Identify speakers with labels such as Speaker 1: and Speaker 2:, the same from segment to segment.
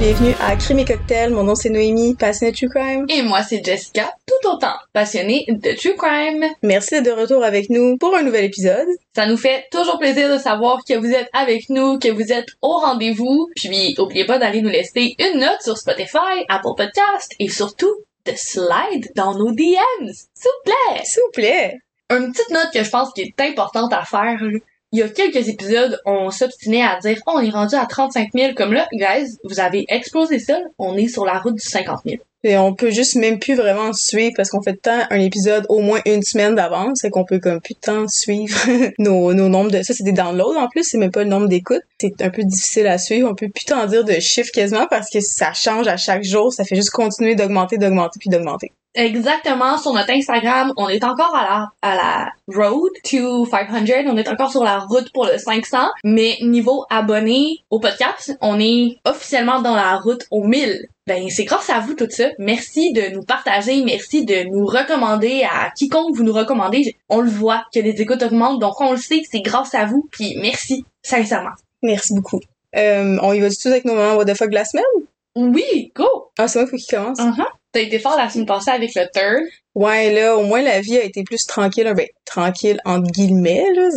Speaker 1: bienvenue à Crime et Cocktail. Mon nom c'est Noémie, passionnée de True Crime.
Speaker 2: Et moi, c'est Jessica, tout autant passionnée de True Crime.
Speaker 1: Merci d'être de retour avec nous pour un nouvel épisode.
Speaker 2: Ça nous fait toujours plaisir de savoir que vous êtes avec nous, que vous êtes au rendez-vous. Puis, oubliez pas d'aller nous laisser une note sur Spotify, Apple Podcast et surtout de slide dans nos DMs. S'il vous plaît!
Speaker 1: S'il vous plaît!
Speaker 2: Une petite note que je pense qui est importante à faire, il y a quelques épisodes, on s'obstinait à dire, oh, on est rendu à 35 000, comme là, guys, vous avez explosé ça, on est sur la route du 50 000.
Speaker 1: Et on peut juste même plus vraiment suivre parce qu'on fait tant un épisode au moins une semaine d'avance, c'est qu'on peut comme plus temps suivre nos, nos nombres de... Ça, c'est des downloads en plus, c'est même pas le nombre d'écoutes. C'est un peu difficile à suivre, on peut plus t'en dire de chiffres quasiment parce que ça change à chaque jour, ça fait juste continuer d'augmenter, d'augmenter, puis d'augmenter.
Speaker 2: Exactement, sur notre Instagram, on est encore à la, à la road to 500, on est encore sur la route pour le 500, mais niveau abonnés au podcast, on est officiellement dans la route au 1000. Ben, c'est grâce à vous tout ça. Merci de nous partager, merci de nous recommander à quiconque vous nous recommandez. On le voit que les écoutes augmentent, donc on le sait, c'est grâce à vous, puis merci, sincèrement.
Speaker 1: Merci beaucoup. Euh, on y va du tout avec nos moments what the fuck de la semaine?
Speaker 2: Oui, go!
Speaker 1: Ah, c'est moi qui commence?
Speaker 2: Uh-huh. T'as été fort la semaine passée avec le third.
Speaker 1: Ouais, là, au moins la vie a été plus tranquille. Ben, tranquille entre guillemets, là.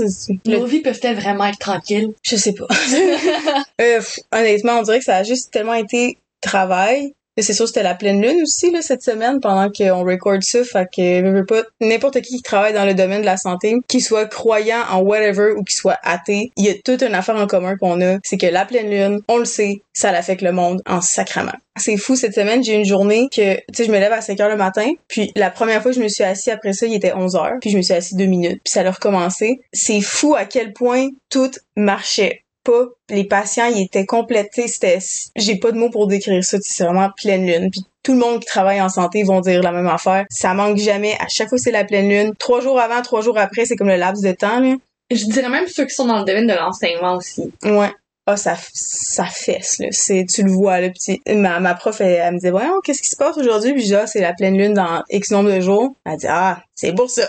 Speaker 2: Le... Nos vies peuvent-elles vraiment être tranquilles?
Speaker 1: Je sais pas. euh, honnêtement, on dirait que ça a juste tellement été travail. C'est sûr, c'était la pleine lune aussi, là, cette semaine, pendant qu'on record ça. Fait que, n'importe qui qui travaille dans le domaine de la santé, qui soit croyant en whatever ou qui soit athée, il y a toute une affaire en commun qu'on a. C'est que la pleine lune, on le sait, ça l'affecte le monde en sacrament. C'est fou, cette semaine, j'ai une journée que, tu sais, je me lève à 5 heures le matin, puis la première fois que je me suis assis après ça, il était 11 heures, puis je me suis assis deux minutes, puis ça a recommencé. C'est fou à quel point tout marchait pas les patients ils étaient complétés c'était j'ai pas de mots pour décrire ça c'est vraiment pleine lune puis tout le monde qui travaille en santé vont dire la même affaire. Ça manque jamais à chaque fois c'est la pleine lune trois jours avant trois jours après c'est comme le laps de temps là.
Speaker 2: Je dirais même ceux qui sont dans le domaine de l'enseignement aussi.
Speaker 1: Ouais. Ah ça ça fesse là. C'est tu le vois là petit ma, ma prof elle, me dit voyons qu'est-ce qui se passe aujourd'hui? Puis je dis ah c'est la pleine lune dans x nombre de jours. Elle dit ah c'est pour ça.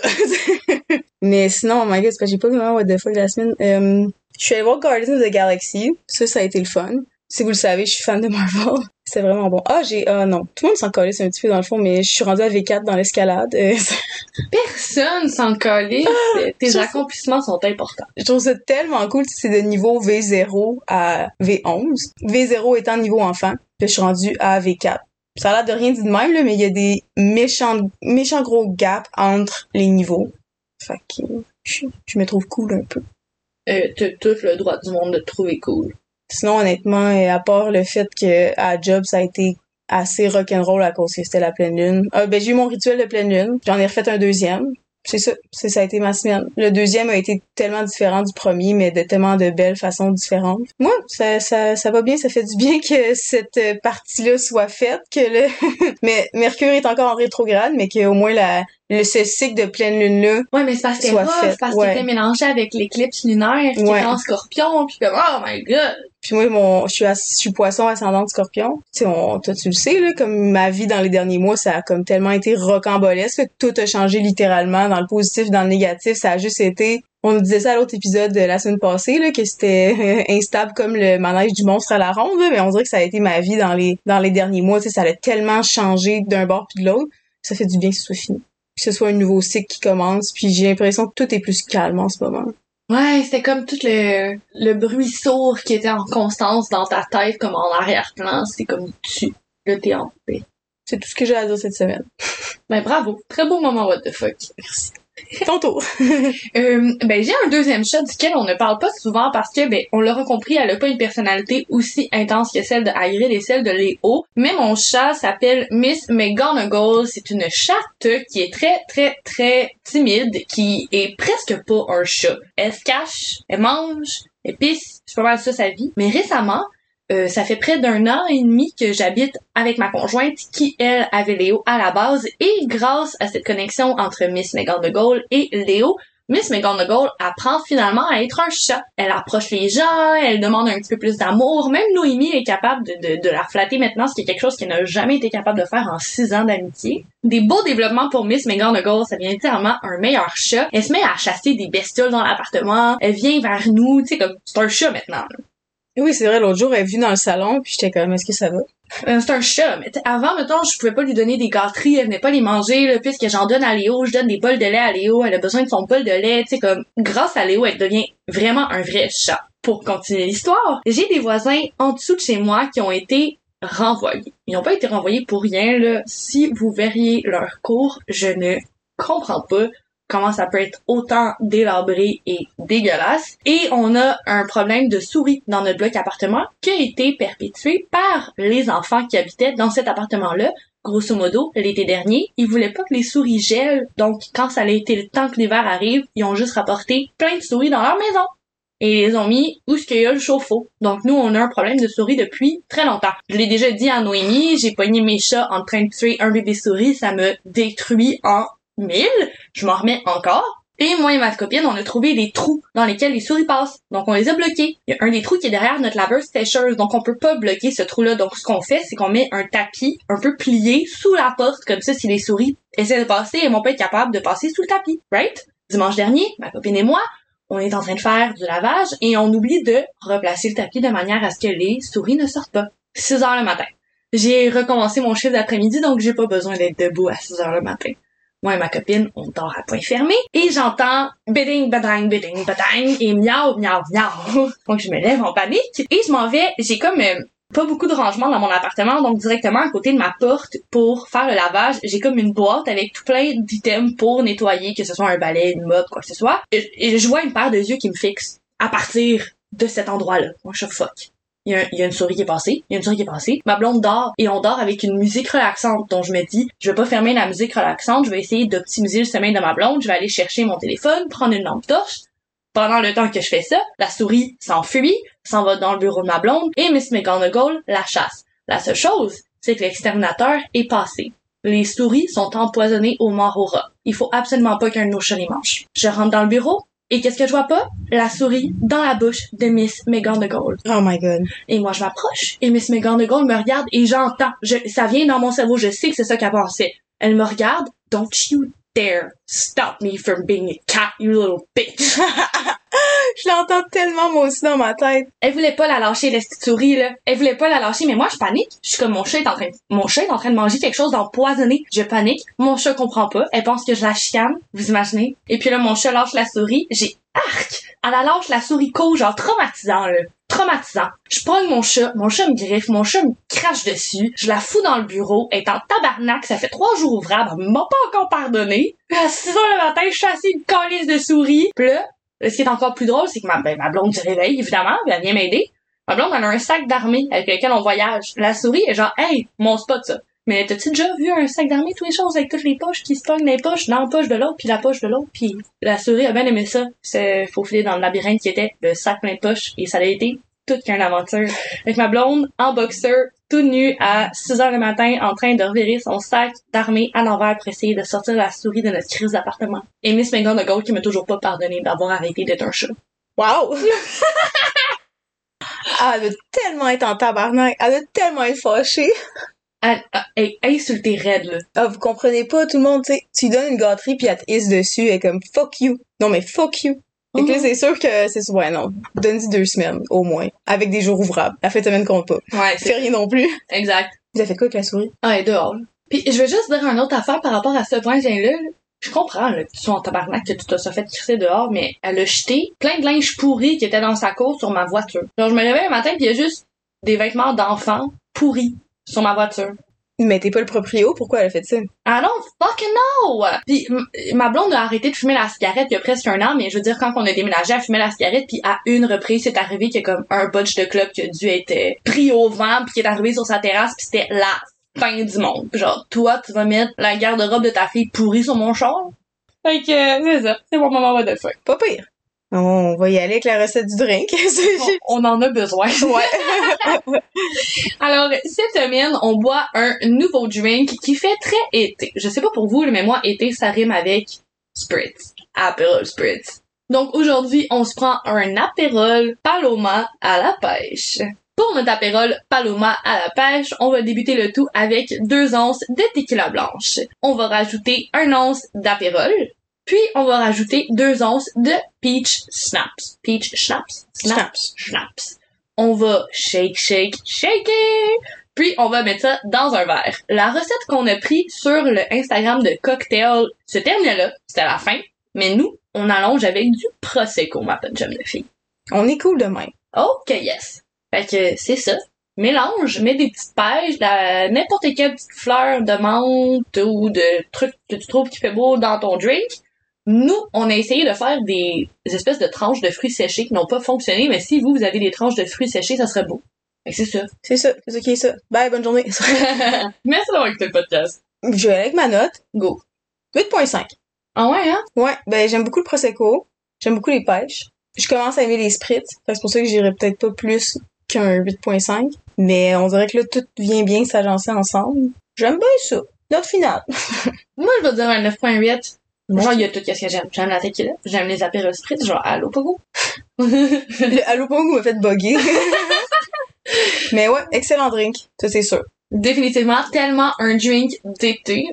Speaker 1: Mais sinon oh my god j'ai pas vraiment what the fuck la semaine euh, je suis allée voir Guardians of the Galaxy. Ça, ça a été le fun. Si vous le savez, je suis fan de Marvel. C'est vraiment bon. Ah, j'ai... Ah non. Tout le monde s'en c'est un petit peu dans le fond, mais je suis rendue à V4 dans l'escalade.
Speaker 2: Personne s'en collait. Ah, Tes accomplissements sont importants.
Speaker 1: Je trouve ça tellement cool. C'est de niveau V0 à V11. V0 étant niveau enfant. Puis je suis rendue à V4. Ça a l'air de rien dit de même, là, mais il y a des méchants, méchants gros gaps entre les niveaux. Fait que je, je me trouve cool un peu
Speaker 2: euh, t'as tout le droit du monde de te trouver cool.
Speaker 1: Sinon, honnêtement, euh, à part le fait que à job, ça a été assez rock'n'roll à cause que c'était la pleine lune. Ah, ben, j'ai eu mon rituel de pleine lune. J'en ai refait un deuxième. C'est ça. C'est, ça a été ma semaine. Le deuxième a été tellement différent du premier, mais de tellement de belles façons différentes. Moi, ça, ça, ça va bien. Ça fait du bien que cette partie-là soit faite, que le, mais Mercure est encore en rétrograde, mais qu'au moins la, le ce cycle de pleine lune là
Speaker 2: ouais mais c'est parce que c'est parce qu'il était mélangé avec l'éclipse lunaire qui ouais. en scorpion puis comme oh my god
Speaker 1: puis moi mon je suis je suis poisson ascendant scorpion tu sais on toi tu le sais là comme ma vie dans les derniers mois ça a comme tellement été rocambolesque que tout a changé littéralement dans le positif dans le négatif ça a juste été on nous disait ça à l'autre épisode de la semaine passée là, que c'était instable comme le manège du monstre à la ronde, mais on dirait que ça a été ma vie dans les dans les derniers mois. Tu sais, ça a tellement changé d'un bord puis de l'autre. Ça fait du bien que ce soit fini que ce soit un nouveau cycle qui commence, puis j'ai l'impression que tout est plus calme en ce moment.
Speaker 2: Ouais, c'était comme tout le, le bruit sourd qui était en constance dans ta tête, comme en arrière-plan. C'est comme tu, le t'es en paix.
Speaker 1: C'est tout ce que j'ai à dire cette semaine.
Speaker 2: Ben bravo. Très beau moment, what the fuck. Merci.
Speaker 1: Ton tour.
Speaker 2: euh, ben j'ai un deuxième chat duquel on ne parle pas souvent parce que ben on l'aura compris, elle a pas une personnalité aussi intense que celle de Hagrid et celle de Léo. Mais mon chat s'appelle Miss McGonagall. C'est une chatte qui est très très très timide, qui est presque pas un chat. Elle se cache, elle mange, elle pisse, c'est pas mal ça sa vie. Mais récemment, euh, ça fait près d'un an et demi que j'habite avec ma conjointe qui, elle, avait Léo à la base. Et grâce à cette connexion entre Miss McGonagall et Léo, Miss McGonagall apprend finalement à être un chat. Elle approche les gens, elle demande un petit peu plus d'amour. Même Noémie est capable de, de, de, la flatter maintenant, ce qui est quelque chose qu'elle n'a jamais été capable de faire en six ans d'amitié. Des beaux développements pour Miss McGonagall, ça vient littéralement un meilleur chat. Elle se met à chasser des bestioles dans l'appartement, elle vient vers nous, tu sais, comme c'est un chat maintenant.
Speaker 1: Oui, c'est vrai, l'autre jour, elle est venue dans le salon, puis j'étais comme, est-ce que ça va?
Speaker 2: Euh, c'est un chat, mais avant, mettons, je pouvais pas lui donner des gâteries, elle venait pas les manger, là, puisque j'en donne à Léo, je donne des bols de lait à Léo, elle a besoin de son bol de lait, tu sais, comme, grâce à Léo, elle devient vraiment un vrai chat. Pour continuer l'histoire, j'ai des voisins en dessous de chez moi qui ont été renvoyés. Ils n'ont pas été renvoyés pour rien, là. Si vous verriez leur cours, je ne comprends pas comment ça peut être autant délabré et dégueulasse. Et on a un problème de souris dans notre bloc appartement qui a été perpétué par les enfants qui habitaient dans cet appartement-là. Grosso modo, l'été dernier, ils voulaient pas que les souris gèlent, donc quand ça a été le temps que l'hiver arrive, ils ont juste rapporté plein de souris dans leur maison. Et ils les ont mis où ce qu'il y a le chauffe-eau. Donc nous, on a un problème de souris depuis très longtemps. Je l'ai déjà dit à Noémie, j'ai pogné mes chats en train de tuer un bébé souris, ça me détruit en mille, je m'en remets encore. Et moi et ma copine, on a trouvé des trous dans lesquels les souris passent. Donc on les a bloqués. Il y a un des trous qui est derrière notre laveuse sécheuse, donc on peut pas bloquer ce trou-là. Donc ce qu'on fait, c'est qu'on met un tapis un peu plié sous la porte, comme ça si les souris essaient de passer, elles vont pas être capables de passer sous le tapis. Right? Dimanche dernier, ma copine et moi, on est en train de faire du lavage et on oublie de replacer le tapis de manière à ce que les souris ne sortent pas. 6 heures le matin. J'ai recommencé mon chiffre d'après-midi, donc j'ai pas besoin d'être debout à 6 heures le matin. Moi et ma copine, on dort à point fermé et j'entends bidding, badang, bidding, badang et miaou, miaou, miaou. Donc je me lève en panique et je m'en vais. J'ai comme euh, pas beaucoup de rangement dans mon appartement, donc directement à côté de ma porte pour faire le lavage, j'ai comme une boîte avec tout plein d'items pour nettoyer, que ce soit un balai, une mode, quoi que ce soit. Et, je vois une paire de yeux qui me fixe à partir de cet endroit-là. Moi, je fuck il y, a, une souris qui est passée, il y a une souris qui est passée. Ma blonde dort et on dort avec une musique relaxante dont je me dis, je vais pas fermer la musique relaxante, je vais essayer d'optimiser le sommeil de ma blonde, je vais aller chercher mon téléphone, prendre une lampe torche. Pendant le temps que je fais ça, la souris s'enfuit, s'en va dans le bureau de ma blonde et Miss McGonagall la chasse. La seule chose, c'est que l'exterminateur est passé. Les souris sont empoisonnées au mort. Il faut absolument pas qu'un chat les mange. Je rentre dans le bureau, et qu'est-ce que je vois pas? La souris dans la bouche de Miss McGonagall.
Speaker 1: Oh my god.
Speaker 2: Et moi, je m'approche et Miss McGonagall me regarde et j'entends. Je, ça vient dans mon cerveau, je sais que c'est ça qu'elle pensait. Elle me regarde. Don't you dare stop me from being a cat, you little bitch.
Speaker 1: je l'entends tellement moi aussi dans ma tête.
Speaker 2: Elle voulait pas la lâcher, la petite souris, là. Elle voulait pas la lâcher, mais moi, je panique. Je suis comme, mon chat est en train, mon chat est en train de manger quelque chose d'empoisonné. Je panique. Mon chat comprend pas. Elle pense que je la chicane. Vous imaginez? Et puis là, mon chat lâche la souris. J'ai arc! Elle la lâche la souris co, genre traumatisant, là. Traumatisant. Je prends mon chat, mon chat me griffe, mon chat me crache dessus, je la fous dans le bureau, elle est en tabarnak, ça fait trois jours ouvrables, elle m'a pas encore pardonné. À 6 heures le matin, je suis une calice de souris. Puis là, ce qui est encore plus drôle, c'est que ma, ben, ma blonde se réveille, évidemment, elle vient m'aider. Ma blonde, elle a un sac d'armée avec lequel on voyage. La souris est genre, hey, mon spot, ça. Mais t'as-tu déjà vu un sac d'armée, toutes les choses avec toutes les poches qui se pognent les poches, dans la poche de l'autre, puis la poche de l'autre, puis la souris a bien aimé ça. C'est faufilé dans le labyrinthe qui était le sac plein poches, et ça a été toute qu'une aventure. Avec ma blonde, en boxeur, tout nu à 6 heures le matin, en train de revirer son sac d'armée à l'envers pour essayer de sortir la souris de notre crise d'appartement. Et Miss McGonagall qui m'a toujours pas pardonné d'avoir arrêté d'être un chat.
Speaker 1: Wow! elle veut tellement être en tabarnak. Elle veut tellement être fâchée.
Speaker 2: Elle, elle, elle insulté raide, là.
Speaker 1: Ah, vous comprenez pas, tout le monde, tu sais, tu donnes une gâterie puis elle te hisse dessus, elle est comme fuck you. Non mais fuck you. Fait que là, c'est sûr que c'est ouais non. Donne-y deux semaines, au moins. Avec des jours ouvrables. La fête semaine compte pas.
Speaker 2: Ouais,
Speaker 1: Fais rien non plus.
Speaker 2: Exact.
Speaker 1: Vous avez fait quoi avec la souris?
Speaker 2: Ah, elle est dehors. Puis je vais juste dire une autre affaire par rapport à ce point-là. là. Je comprends, là, que tu sois en tabarnak, que tu t'as fait crisser dehors, mais elle a jeté plein de linge pourri qui était dans sa cour sur ma voiture. Genre, je me réveille un matin pis il y a juste des vêtements d'enfants pourris sur ma voiture.
Speaker 1: Mais t'es pas le proprio, pourquoi elle a fait ça?
Speaker 2: I don't fucking know! Puis ma blonde a arrêté de fumer la cigarette il y a presque un an, mais je veux dire, quand on a déménagé, elle fumait la cigarette, puis à une reprise, c'est arrivé qu'il y a comme un bunch de club qui a dû être euh, pris au vent, puis qui est arrivé sur sa terrasse, puis c'était la fin du monde. Genre, toi, tu vas mettre la garde-robe de ta fille pourrie sur mon char? Fait que, c'est ça. C'est mon moment de feu.
Speaker 1: Pas pire. On va y aller avec la recette du drink.
Speaker 2: On, on en a besoin.
Speaker 1: ouais.
Speaker 2: Alors, cette semaine, on boit un nouveau drink qui fait très été. Je sais pas pour vous, mais moi, été, ça rime avec Spritz. Aperol Spritz. Donc, aujourd'hui, on se prend un Aperol Paloma à la pêche. Pour notre Aperol Paloma à la pêche, on va débuter le tout avec deux onces de tequila blanche. On va rajouter un once d'Aperol, puis on va rajouter deux onces de peach schnapps. Peach schnapps?
Speaker 1: Snaps.
Speaker 2: Schnapps. on va shake, shake, shaker, puis on va mettre ça dans un verre. La recette qu'on a pris sur le Instagram de Cocktail se terminait là, c'était la fin, mais nous, on allonge avec du Prosecco, ma bonne jeune fille.
Speaker 1: On est cool demain.
Speaker 2: Ok, yes. Fait que c'est ça. Mélange, mets des petites pêches, la- n'importe quelle petite fleur de menthe ou de truc que tu trouves qui fait beau dans ton drink. Nous, on a essayé de faire des espèces de tranches de fruits séchés qui n'ont pas fonctionné, mais si vous, vous avez des tranches de fruits séchés, ça serait beau. C'est ça.
Speaker 1: C'est ça, c'est est ça. Bye, bonne journée.
Speaker 2: Merci d'avoir écouté le podcast.
Speaker 1: Je vais avec ma note.
Speaker 2: Go.
Speaker 1: 8.5.
Speaker 2: Ah ouais, hein?
Speaker 1: Ouais, ben j'aime beaucoup le Prosecco. J'aime beaucoup les pêches. Je commence à aimer les spritz. C'est pour ça que j'irai peut-être pas plus qu'un 8.5. Mais on dirait que là, tout vient bien s'agencer ensemble. J'aime bien ça. Note finale.
Speaker 2: Moi, je vais dire un 9.8. Genre, il y a tout ce que j'aime. J'aime la tequila, j'aime les apéros spritz, genre, allô, pogo.
Speaker 1: Le Allo Pongo m'a fait bugger. Mais ouais, excellent drink. Ça, c'est sûr.
Speaker 2: Définitivement, tellement un drink d'été.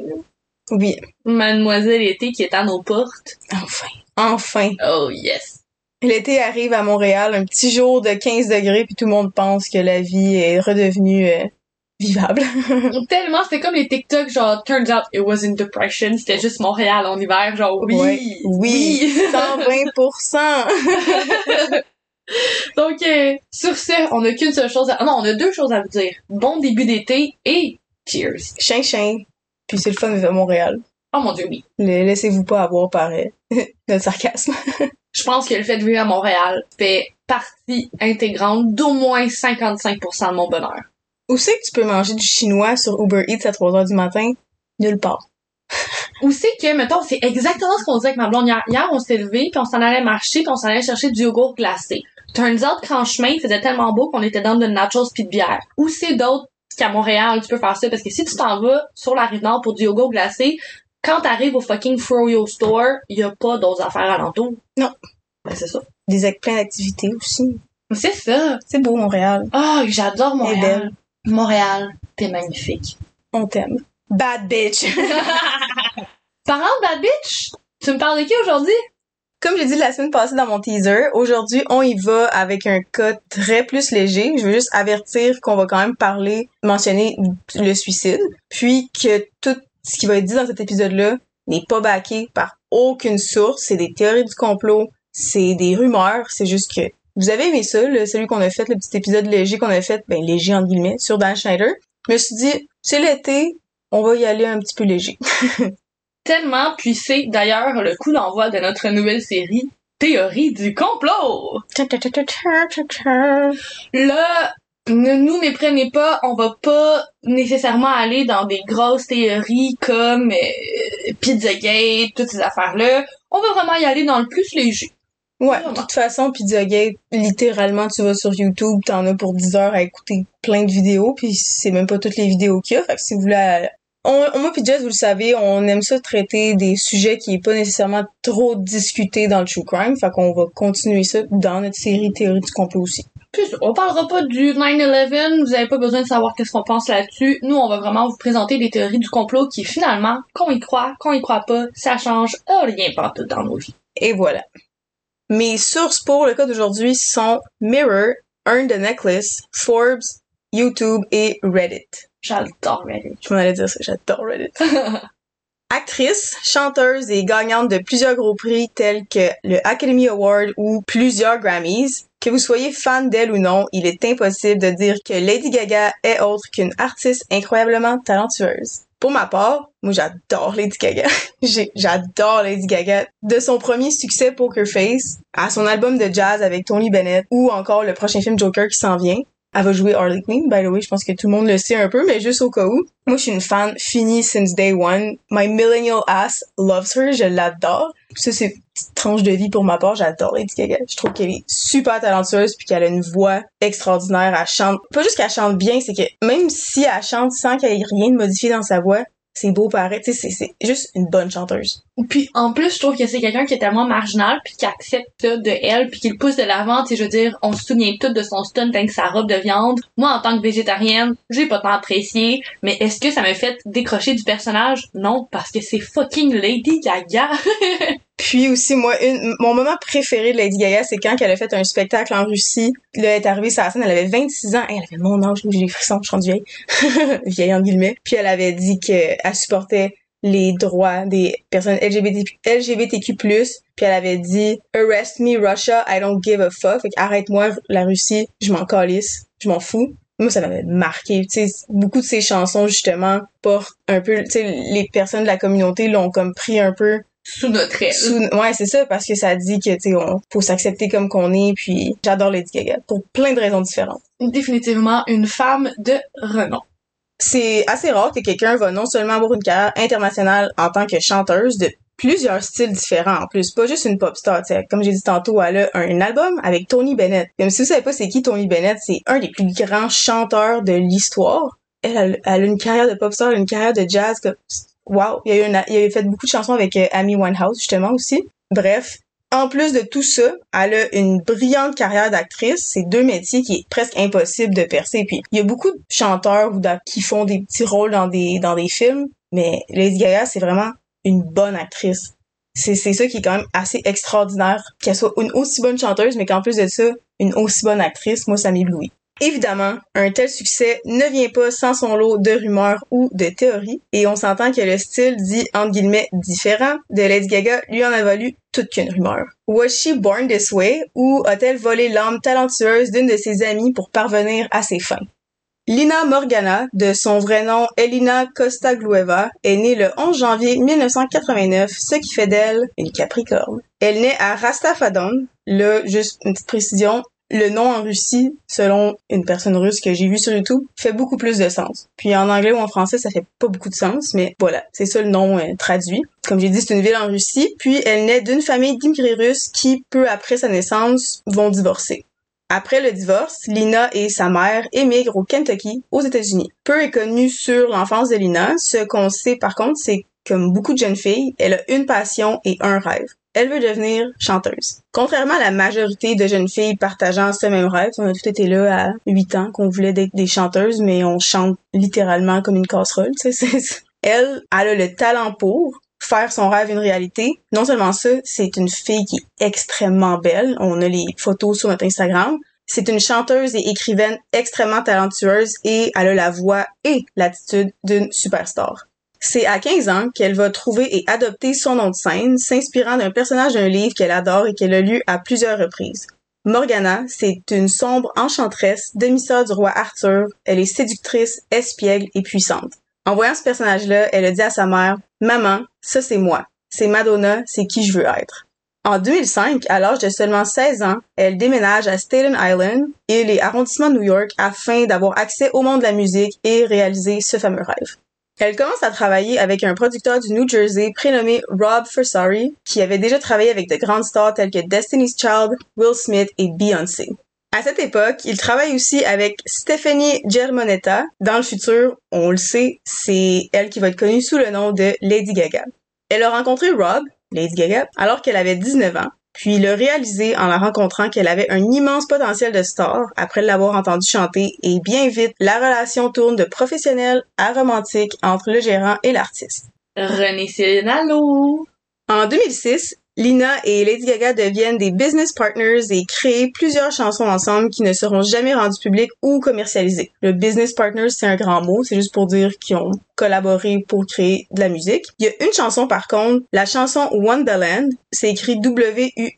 Speaker 1: Oui.
Speaker 2: Mademoiselle été qui est à nos portes.
Speaker 1: Enfin. Enfin.
Speaker 2: Oh yes.
Speaker 1: L'été arrive à Montréal, un petit jour de 15 degrés, puis tout le monde pense que la vie est redevenue euh, vivable.
Speaker 2: Tellement, c'était comme les TikTok, genre, turns out it wasn't depression, c'était juste Montréal en hiver, genre, oui,
Speaker 1: Ouais. Oui. 120%!
Speaker 2: Donc, euh, sur ce, on a qu'une seule chose à... ah non, on a deux choses à vous dire. Bon début d'été et cheers.
Speaker 1: Chien, chien. Puis c'est le fun de vivre à Montréal.
Speaker 2: Oh mon dieu, oui.
Speaker 1: Laissez-vous pas avoir par euh, notre sarcasme.
Speaker 2: Je pense que le fait de vivre à Montréal fait partie intégrante d'au moins 55% de mon bonheur.
Speaker 1: Où c'est que tu peux manger du chinois sur Uber Eats à 3h du matin? Nulle part.
Speaker 2: Ou c'est que, mettons, c'est exactement ce qu'on disait avec ma blonde hier. Hier, on s'est levé, puis on s'en allait marcher, puis on s'en allait chercher du yogourt glacé. Turns out qu'en chemin, il faisait tellement beau qu'on était dans de nachos pis de bière. Ou c'est d'autres qu'à Montréal, tu peux faire ça, parce que si tu t'en vas sur la rive nord pour du yogourt glacé, quand t'arrives au fucking Froyo Store, y a pas d'autres affaires alentour.
Speaker 1: Non.
Speaker 2: Ben, c'est ça.
Speaker 1: Des plein d'activités aussi.
Speaker 2: C'est ça.
Speaker 1: C'est beau, Montréal.
Speaker 2: Ah, j'adore
Speaker 1: Elle est
Speaker 2: Montréal. Montréal, t'es magnifique.
Speaker 1: On t'aime. Bad bitch!
Speaker 2: Parlant de bad bitch, tu me parles de qui aujourd'hui?
Speaker 1: Comme j'ai dit la semaine passée dans mon teaser, aujourd'hui, on y va avec un cas très plus léger. Je veux juste avertir qu'on va quand même parler, mentionner le suicide, puis que tout ce qui va être dit dans cet épisode-là n'est pas backé par aucune source. C'est des théories du complot, c'est des rumeurs, c'est juste que vous avez aimé ça, le, celui qu'on a fait, le petit épisode léger qu'on a fait, ben léger entre guillemets, sur Dan Schneider. Je me suis dit, c'est l'été, on va y aller un petit peu léger.
Speaker 2: Tellement, puis c'est d'ailleurs le coup d'envoi de notre nouvelle série, Théorie du complot! Là, ne nous méprenez pas, on va pas nécessairement aller dans des grosses théories comme euh, Pizzagate, toutes ces affaires-là. On va vraiment y aller dans le plus léger.
Speaker 1: Ouais, de toute façon, Pizzagate, littéralement, tu vas sur YouTube, t'en as pour 10 heures à écouter plein de vidéos, puis c'est même pas toutes les vidéos qu'il y a, fait que si vous voulez... On, moi puis Jess, vous le savez, on aime ça traiter des sujets qui est pas nécessairement trop discutés dans le true crime, fait qu'on va continuer ça dans notre série Théorie du complot aussi.
Speaker 2: Puis on parlera pas du 9-11, vous avez pas besoin de savoir qu'est-ce qu'on pense là-dessus. Nous, on va vraiment vous présenter des théories du complot qui finalement, qu'on y croit, qu'on y croit pas, ça change rien partout dans nos vies.
Speaker 1: Et voilà. Mes sources pour le cas d'aujourd'hui sont Mirror, Earn the Necklace, Forbes, YouTube et Reddit.
Speaker 2: J'adore Reddit.
Speaker 1: Je m'en allais dire ça, j'adore Reddit. Actrice, chanteuse et gagnante de plusieurs gros prix tels que le Academy Award ou plusieurs Grammys. Que vous soyez fan d'elle ou non, il est impossible de dire que Lady Gaga est autre qu'une artiste incroyablement talentueuse. Pour ma part, moi j'adore Lady Gaga. J'adore Lady Gaga. De son premier succès Poker Face à son album de jazz avec Tony Bennett ou encore le prochain film Joker qui s'en vient. Elle va jouer Harley Quinn, by the way, je pense que tout le monde le sait un peu, mais juste au cas où. Moi, je suis une fan finie since day one. My millennial ass loves her, je l'adore. Ça, c'est une petite tranche de vie pour ma part, j'adore Lady Gaga. Je trouve qu'elle est super talentueuse puis qu'elle a une voix extraordinaire. Elle chante, pas juste qu'elle chante bien, c'est que même si elle chante sans qu'il y ait rien de modifié dans sa voix, c'est beau pareil. Tu sais, c'est juste une bonne chanteuse.
Speaker 2: Puis en plus, je trouve que c'est quelqu'un qui est tellement marginal puis qui accepte ça de elle puis qui le pousse de l'avant. Tu je veux dire, on se souvient tout de son stunt avec sa robe de viande. Moi, en tant que végétarienne, j'ai pas tant apprécié. Mais est-ce que ça m'a fait décrocher du personnage? Non, parce que c'est fucking Lady Gaga.
Speaker 1: Puis aussi, moi, une, mon moment préféré de Lady Gaga, c'est quand elle a fait un spectacle en Russie. Là, elle est arrivée sur la scène, elle avait 26 ans. elle avait mon âge, j'ai des frissons, je suis rendue vieille. vieille en guillemets. Puis elle avait dit qu'elle supportait les droits des personnes LGBT, LGBTQ+, puis elle avait dit « Arrest me, Russia, I don't give a fuck ». Fait arrête-moi, la Russie, je m'en calisse, je m'en fous. Moi, ça m'avait marqué. Sais, beaucoup de ces chansons, justement, portent un peu... Les personnes de la communauté l'ont comme pris un peu
Speaker 2: sous notre aile.
Speaker 1: Sous, ouais, c'est ça, parce que ça dit que, tu sais, on faut s'accepter comme qu'on est, puis j'adore Lady Gaga, pour plein de raisons différentes.
Speaker 2: Définitivement une femme de renom
Speaker 1: c'est assez rare que quelqu'un va non seulement avoir une carrière internationale en tant que chanteuse de plusieurs styles différents en plus, pas juste une pop star. Comme j'ai dit tantôt, elle a un, album avec Tony Bennett. Même si vous savez pas c'est qui Tony Bennett, c'est un des plus grands chanteurs de l'histoire. Elle, a, une carrière de pop star, une carrière de jazz. Wow! Il a, eu il a fait beaucoup de chansons avec euh, Amy Winehouse justement aussi. Bref, en plus de tout ça, elle a une brillante carrière d'actrice. C'est deux métiers qui est presque impossible de percer. Puis il y a beaucoup de chanteurs ou qui font des petits rôles dans des dans des films, mais Lady Gaga c'est vraiment une bonne actrice. C'est c'est ça qui est quand même assez extraordinaire qu'elle soit une aussi bonne chanteuse, mais qu'en plus de ça, une aussi bonne actrice. Moi, ça m'éblouit. Évidemment, un tel succès ne vient pas sans son lot de rumeurs ou de théories, et on s'entend que le style dit entre guillemets différent de Lady Gaga lui en a valu toute qu'une rumeur. Was she born this way? Ou a-t-elle volé l'âme talentueuse d'une de ses amies pour parvenir à ses fins? Lina Morgana, de son vrai nom Elina Costaglueva, est née le 11 janvier 1989, ce qui fait d'elle une Capricorne. Elle naît à Rastafadon. Là, juste une petite précision, le nom en Russie, selon une personne russe que j'ai vue sur YouTube, fait beaucoup plus de sens. Puis en anglais ou en français, ça fait pas beaucoup de sens, mais voilà, c'est ça le nom euh, traduit. Comme j'ai dit, c'est une ville en Russie, puis elle naît d'une famille d'immigrés russes qui, peu après sa naissance, vont divorcer. Après le divorce, Lina et sa mère émigrent au Kentucky, aux États-Unis. Peu est connu sur l'enfance de Lina. Ce qu'on sait par contre, c'est comme beaucoup de jeunes filles, elle a une passion et un rêve elle veut devenir chanteuse. Contrairement à la majorité de jeunes filles partageant ce même rêve, on a tout été là à 8 ans qu'on voulait être des chanteuses, mais on chante littéralement comme une casserole, tu sais. Elle, elle a le talent pour faire son rêve une réalité. Non seulement ça, c'est une fille qui est extrêmement belle. On a les photos sur notre Instagram. C'est une chanteuse et écrivaine extrêmement talentueuse et elle a la voix et l'attitude d'une superstar. C'est à 15 ans qu'elle va trouver et adopter son nom de scène, s'inspirant d'un personnage d'un livre qu'elle adore et qu'elle a lu à plusieurs reprises. Morgana, c'est une sombre enchanteresse, demi-sœur du roi Arthur. Elle est séductrice, espiègle et puissante. En voyant ce personnage-là, elle a dit à sa mère, Maman, ça c'est moi. C'est Madonna, c'est qui je veux être. En 2005, à l'âge de seulement 16 ans, elle déménage à Staten Island et les arrondissements de New York afin d'avoir accès au monde de la musique et réaliser ce fameux rêve. Elle commence à travailler avec un producteur du New Jersey prénommé Rob Fursorry, qui avait déjà travaillé avec de grandes stars telles que Destiny's Child, Will Smith et Beyoncé. À cette époque, il travaille aussi avec Stephanie Germonetta. Dans le futur, on le sait, c'est elle qui va être connue sous le nom de Lady Gaga. Elle a rencontré Rob, Lady Gaga, alors qu'elle avait 19 ans, puis il a réalisé en la rencontrant qu'elle avait un immense potentiel de star après l'avoir entendu chanter et bien vite, la relation tourne de professionnel à romantique entre le gérant et l'artiste.
Speaker 2: René Célinalo!
Speaker 1: En 2006, Lina et Lady Gaga deviennent des business partners et créent plusieurs chansons ensemble qui ne seront jamais rendues publiques ou commercialisées. Le business partners, c'est un grand mot, c'est juste pour dire qu'ils ont collaboré pour créer de la musique. Il y a une chanson par contre, la chanson Wonderland, c'est écrit W-U-N-D-A-L-A-N-D,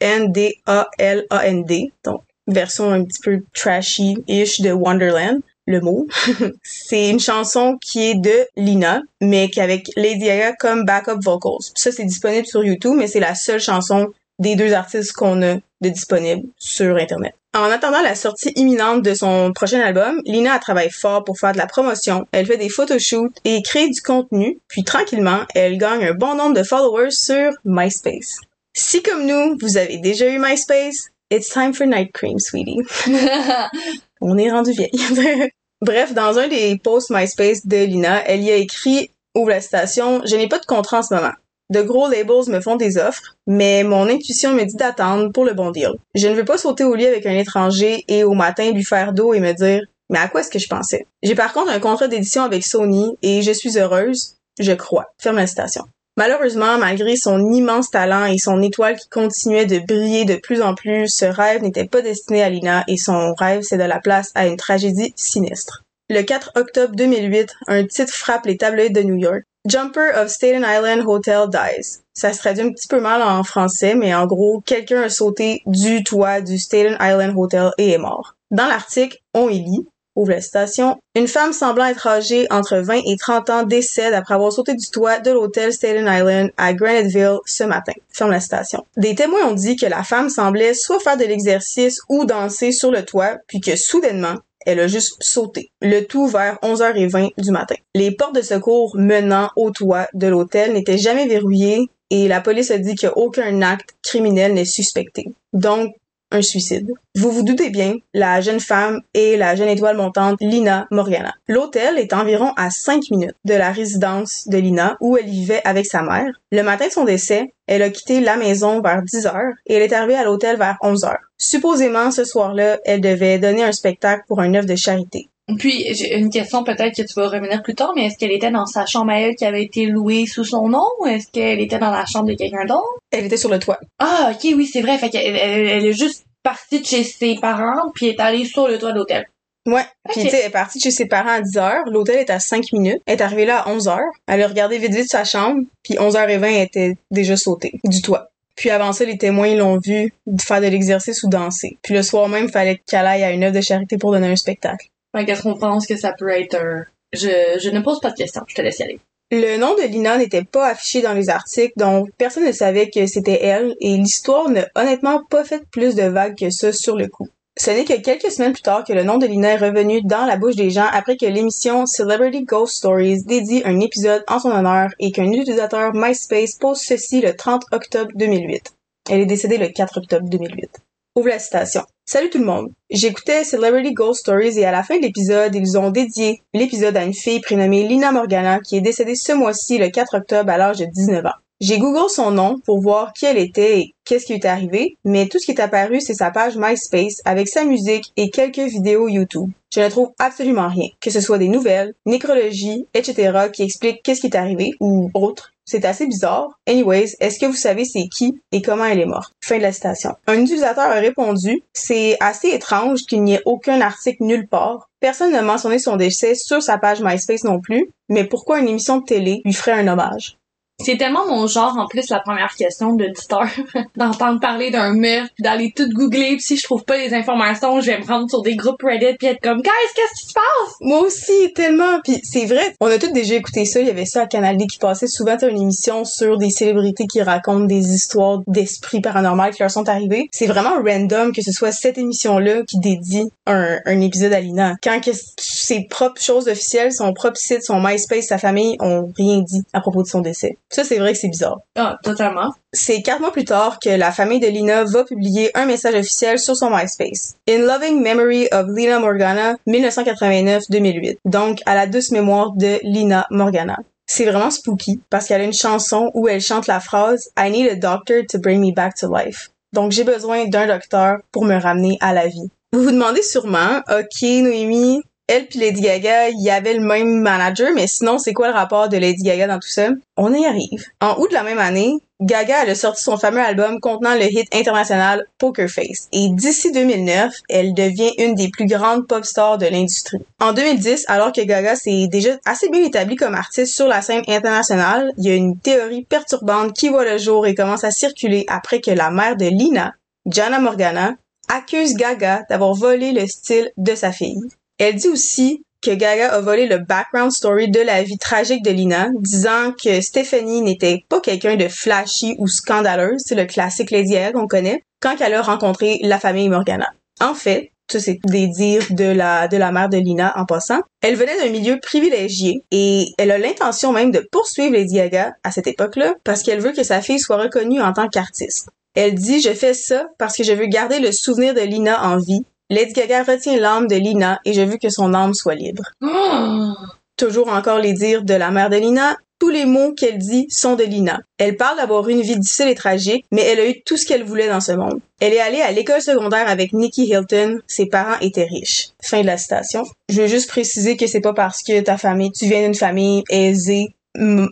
Speaker 1: donc version un petit peu trashy-ish de Wonderland le mot. c'est une chanson qui est de Lina, mais qu'avec Lady Gaga comme backup vocals. Ça, c'est disponible sur YouTube, mais c'est la seule chanson des deux artistes qu'on a de disponible sur Internet. En attendant la sortie imminente de son prochain album, Lina travaille fort pour faire de la promotion. Elle fait des photoshoots et crée du contenu, puis tranquillement, elle gagne un bon nombre de followers sur MySpace. Si comme nous, vous avez déjà eu MySpace, it's time for night cream, sweetie. on est rendu vieille. Bref, dans un des posts MySpace de Lina, elle y a écrit, ouvre la citation, je n'ai pas de contrat en ce moment. De gros labels me font des offres, mais mon intuition me dit d'attendre pour le bon deal. Je ne veux pas sauter au lit avec un étranger et au matin lui faire d'eau et me dire mais à quoi est-ce que je pensais? J'ai par contre un contrat d'édition avec Sony et je suis heureuse, je crois. Ferme la citation. Malheureusement, malgré son immense talent et son étoile qui continuait de briller de plus en plus, ce rêve n'était pas destiné à Lina et son rêve céda la place à une tragédie sinistre. Le 4 octobre 2008, un titre frappe les tabloïds de New York. Jumper of Staten Island Hotel dies. Ça se traduit un petit peu mal en français, mais en gros, quelqu'un a sauté du toit du Staten Island Hotel et est mort. Dans l'article, on y lit ouvre la citation. Une femme semblant être âgée entre 20 et 30 ans décède après avoir sauté du toit de l'hôtel Staten Island à Graniteville ce matin. Ferme la citation. Des témoins ont dit que la femme semblait soit faire de l'exercice ou danser sur le toit, puis que soudainement, elle a juste sauté. Le tout vers 11h20 du matin. Les portes de secours menant au toit de l'hôtel n'étaient jamais verrouillées et la police a dit qu'aucun acte criminel n'est suspecté. Donc, suicide. Vous vous doutez bien, la jeune femme et la jeune étoile montante Lina Morgana. L'hôtel est environ à 5 minutes de la résidence de Lina où elle vivait avec sa mère. Le matin de son décès, elle a quitté la maison vers 10 heures et elle est arrivée à l'hôtel vers 11 heures. Supposément, ce soir-là, elle devait donner un spectacle pour un œuvre de charité.
Speaker 2: Puis, j'ai une question peut-être que tu vas revenir plus tard, mais est-ce qu'elle était dans sa chambre à elle qui avait été louée sous son nom ou est-ce qu'elle était dans la chambre de quelqu'un d'autre?
Speaker 1: Elle était sur le toit.
Speaker 2: Ah, ok, oui, c'est vrai. Fait qu'elle elle, elle est juste partie de chez ses parents puis est allée sur le toit de l'hôtel.
Speaker 1: Ouais. Puis, tu sais, elle est partie de chez ses parents à 10 heures. L'hôtel est à 5 minutes. Elle est arrivée là à 11 heures. Elle a regardé vite vite sa chambre. Puis 11h20, elle était déjà sautée du toit. Puis avant ça, les témoins l'ont vu faire de l'exercice ou danser. Puis le soir même, il fallait qu'elle aille à une œuvre de charité pour donner un spectacle.
Speaker 2: Qu'est-ce qu'on pense que ça. Je, je ne pose pas de questions, je te laisse y aller.
Speaker 1: Le nom de Lina n'était pas affiché dans les articles, donc personne ne savait que c'était elle, et l'histoire n'a honnêtement pas fait plus de vagues que ça sur le coup. Ce n'est que quelques semaines plus tard que le nom de Lina est revenu dans la bouche des gens après que l'émission Celebrity Ghost Stories dédie un épisode en son honneur et qu'un utilisateur MySpace pose ceci le 30 octobre 2008. Elle est décédée le 4 octobre 2008. Ouvre la citation. Salut tout le monde. J'écoutais Celebrity Ghost Stories et à la fin de l'épisode, ils ont dédié l'épisode à une fille prénommée Lina Morgana qui est décédée ce mois-ci le 4 octobre à l'âge de 19 ans. J'ai googlé son nom pour voir qui elle était et qu'est-ce qui lui est arrivé, mais tout ce qui est apparu, c'est sa page MySpace avec sa musique et quelques vidéos YouTube. Je ne trouve absolument rien, que ce soit des nouvelles, nécrologie, etc., qui expliquent qu'est-ce qui est arrivé ou autre. C'est assez bizarre. Anyways, est-ce que vous savez c'est qui et comment elle est morte? Fin de la citation. Un utilisateur a répondu, c'est assez étrange qu'il n'y ait aucun article nulle part. Personne n'a mentionné son décès sur sa page MySpace non plus, mais pourquoi une émission de télé lui ferait un hommage?
Speaker 2: C'est tellement mon genre, en plus, la première question d'auditeur, d'entendre parler d'un meurtre, d'aller tout googler, puis si je trouve pas les informations, je vais me rendre sur des groupes Reddit, puis être comme « Guys, qu'est-ce qui se passe? »
Speaker 1: Moi aussi, tellement! Puis c'est vrai, on a tous déjà écouté ça, il y avait ça à Canal D qui passait souvent, une émission sur des célébrités qui racontent des histoires d'esprits paranormaux qui leur sont arrivés. C'est vraiment random que ce soit cette émission-là qui dédie un, un épisode à Lina. Quand que ses propres choses officielles, son propre site, son MySpace, sa famille ont rien dit à propos de son décès. Ça, c'est vrai que c'est bizarre.
Speaker 2: Ah, totalement.
Speaker 1: C'est quatre mois plus tard que la famille de Lina va publier un message officiel sur son MySpace. In loving memory of Lina Morgana, 1989-2008. Donc, à la douce mémoire de Lina Morgana. C'est vraiment spooky parce qu'elle a une chanson où elle chante la phrase I need a doctor to bring me back to life. Donc, j'ai besoin d'un docteur pour me ramener à la vie. Vous vous demandez sûrement, ok, Noémie, elle puis Lady Gaga, il y avait le même manager, mais sinon, c'est quoi le rapport de Lady Gaga dans tout ça? On y arrive. En août de la même année, Gaga a sorti son fameux album contenant le hit international Poker Face. Et d'ici 2009, elle devient une des plus grandes pop stars de l'industrie. En 2010, alors que Gaga s'est déjà assez bien établie comme artiste sur la scène internationale, il y a une théorie perturbante qui voit le jour et commence à circuler après que la mère de Lina, Gianna Morgana, accuse Gaga d'avoir volé le style de sa fille. Elle dit aussi que Gaga a volé le background story de la vie tragique de Lina, disant que Stephanie n'était pas quelqu'un de flashy ou scandaleuse, c'est le classique Lady Gaga qu'on connaît, quand elle a rencontré la famille Morgana. En fait, ça c'est des dires de la de la mère de Lina en passant. Elle venait d'un milieu privilégié et elle a l'intention même de poursuivre Lady Gaga à cette époque-là parce qu'elle veut que sa fille soit reconnue en tant qu'artiste. Elle dit je fais ça parce que je veux garder le souvenir de Lina en vie Lady Gaga retient l'âme de Lina et je veux que son âme soit libre. Toujours encore les dires de la mère de Lina. Tous les mots qu'elle dit sont de Lina. Elle parle d'avoir eu une vie difficile et tragique, mais elle a eu tout ce qu'elle voulait dans ce monde. Elle est allée à l'école secondaire avec Nikki Hilton. Ses parents étaient riches. Fin de la citation. Je veux juste préciser que c'est pas parce que ta famille, tu viens d'une famille aisée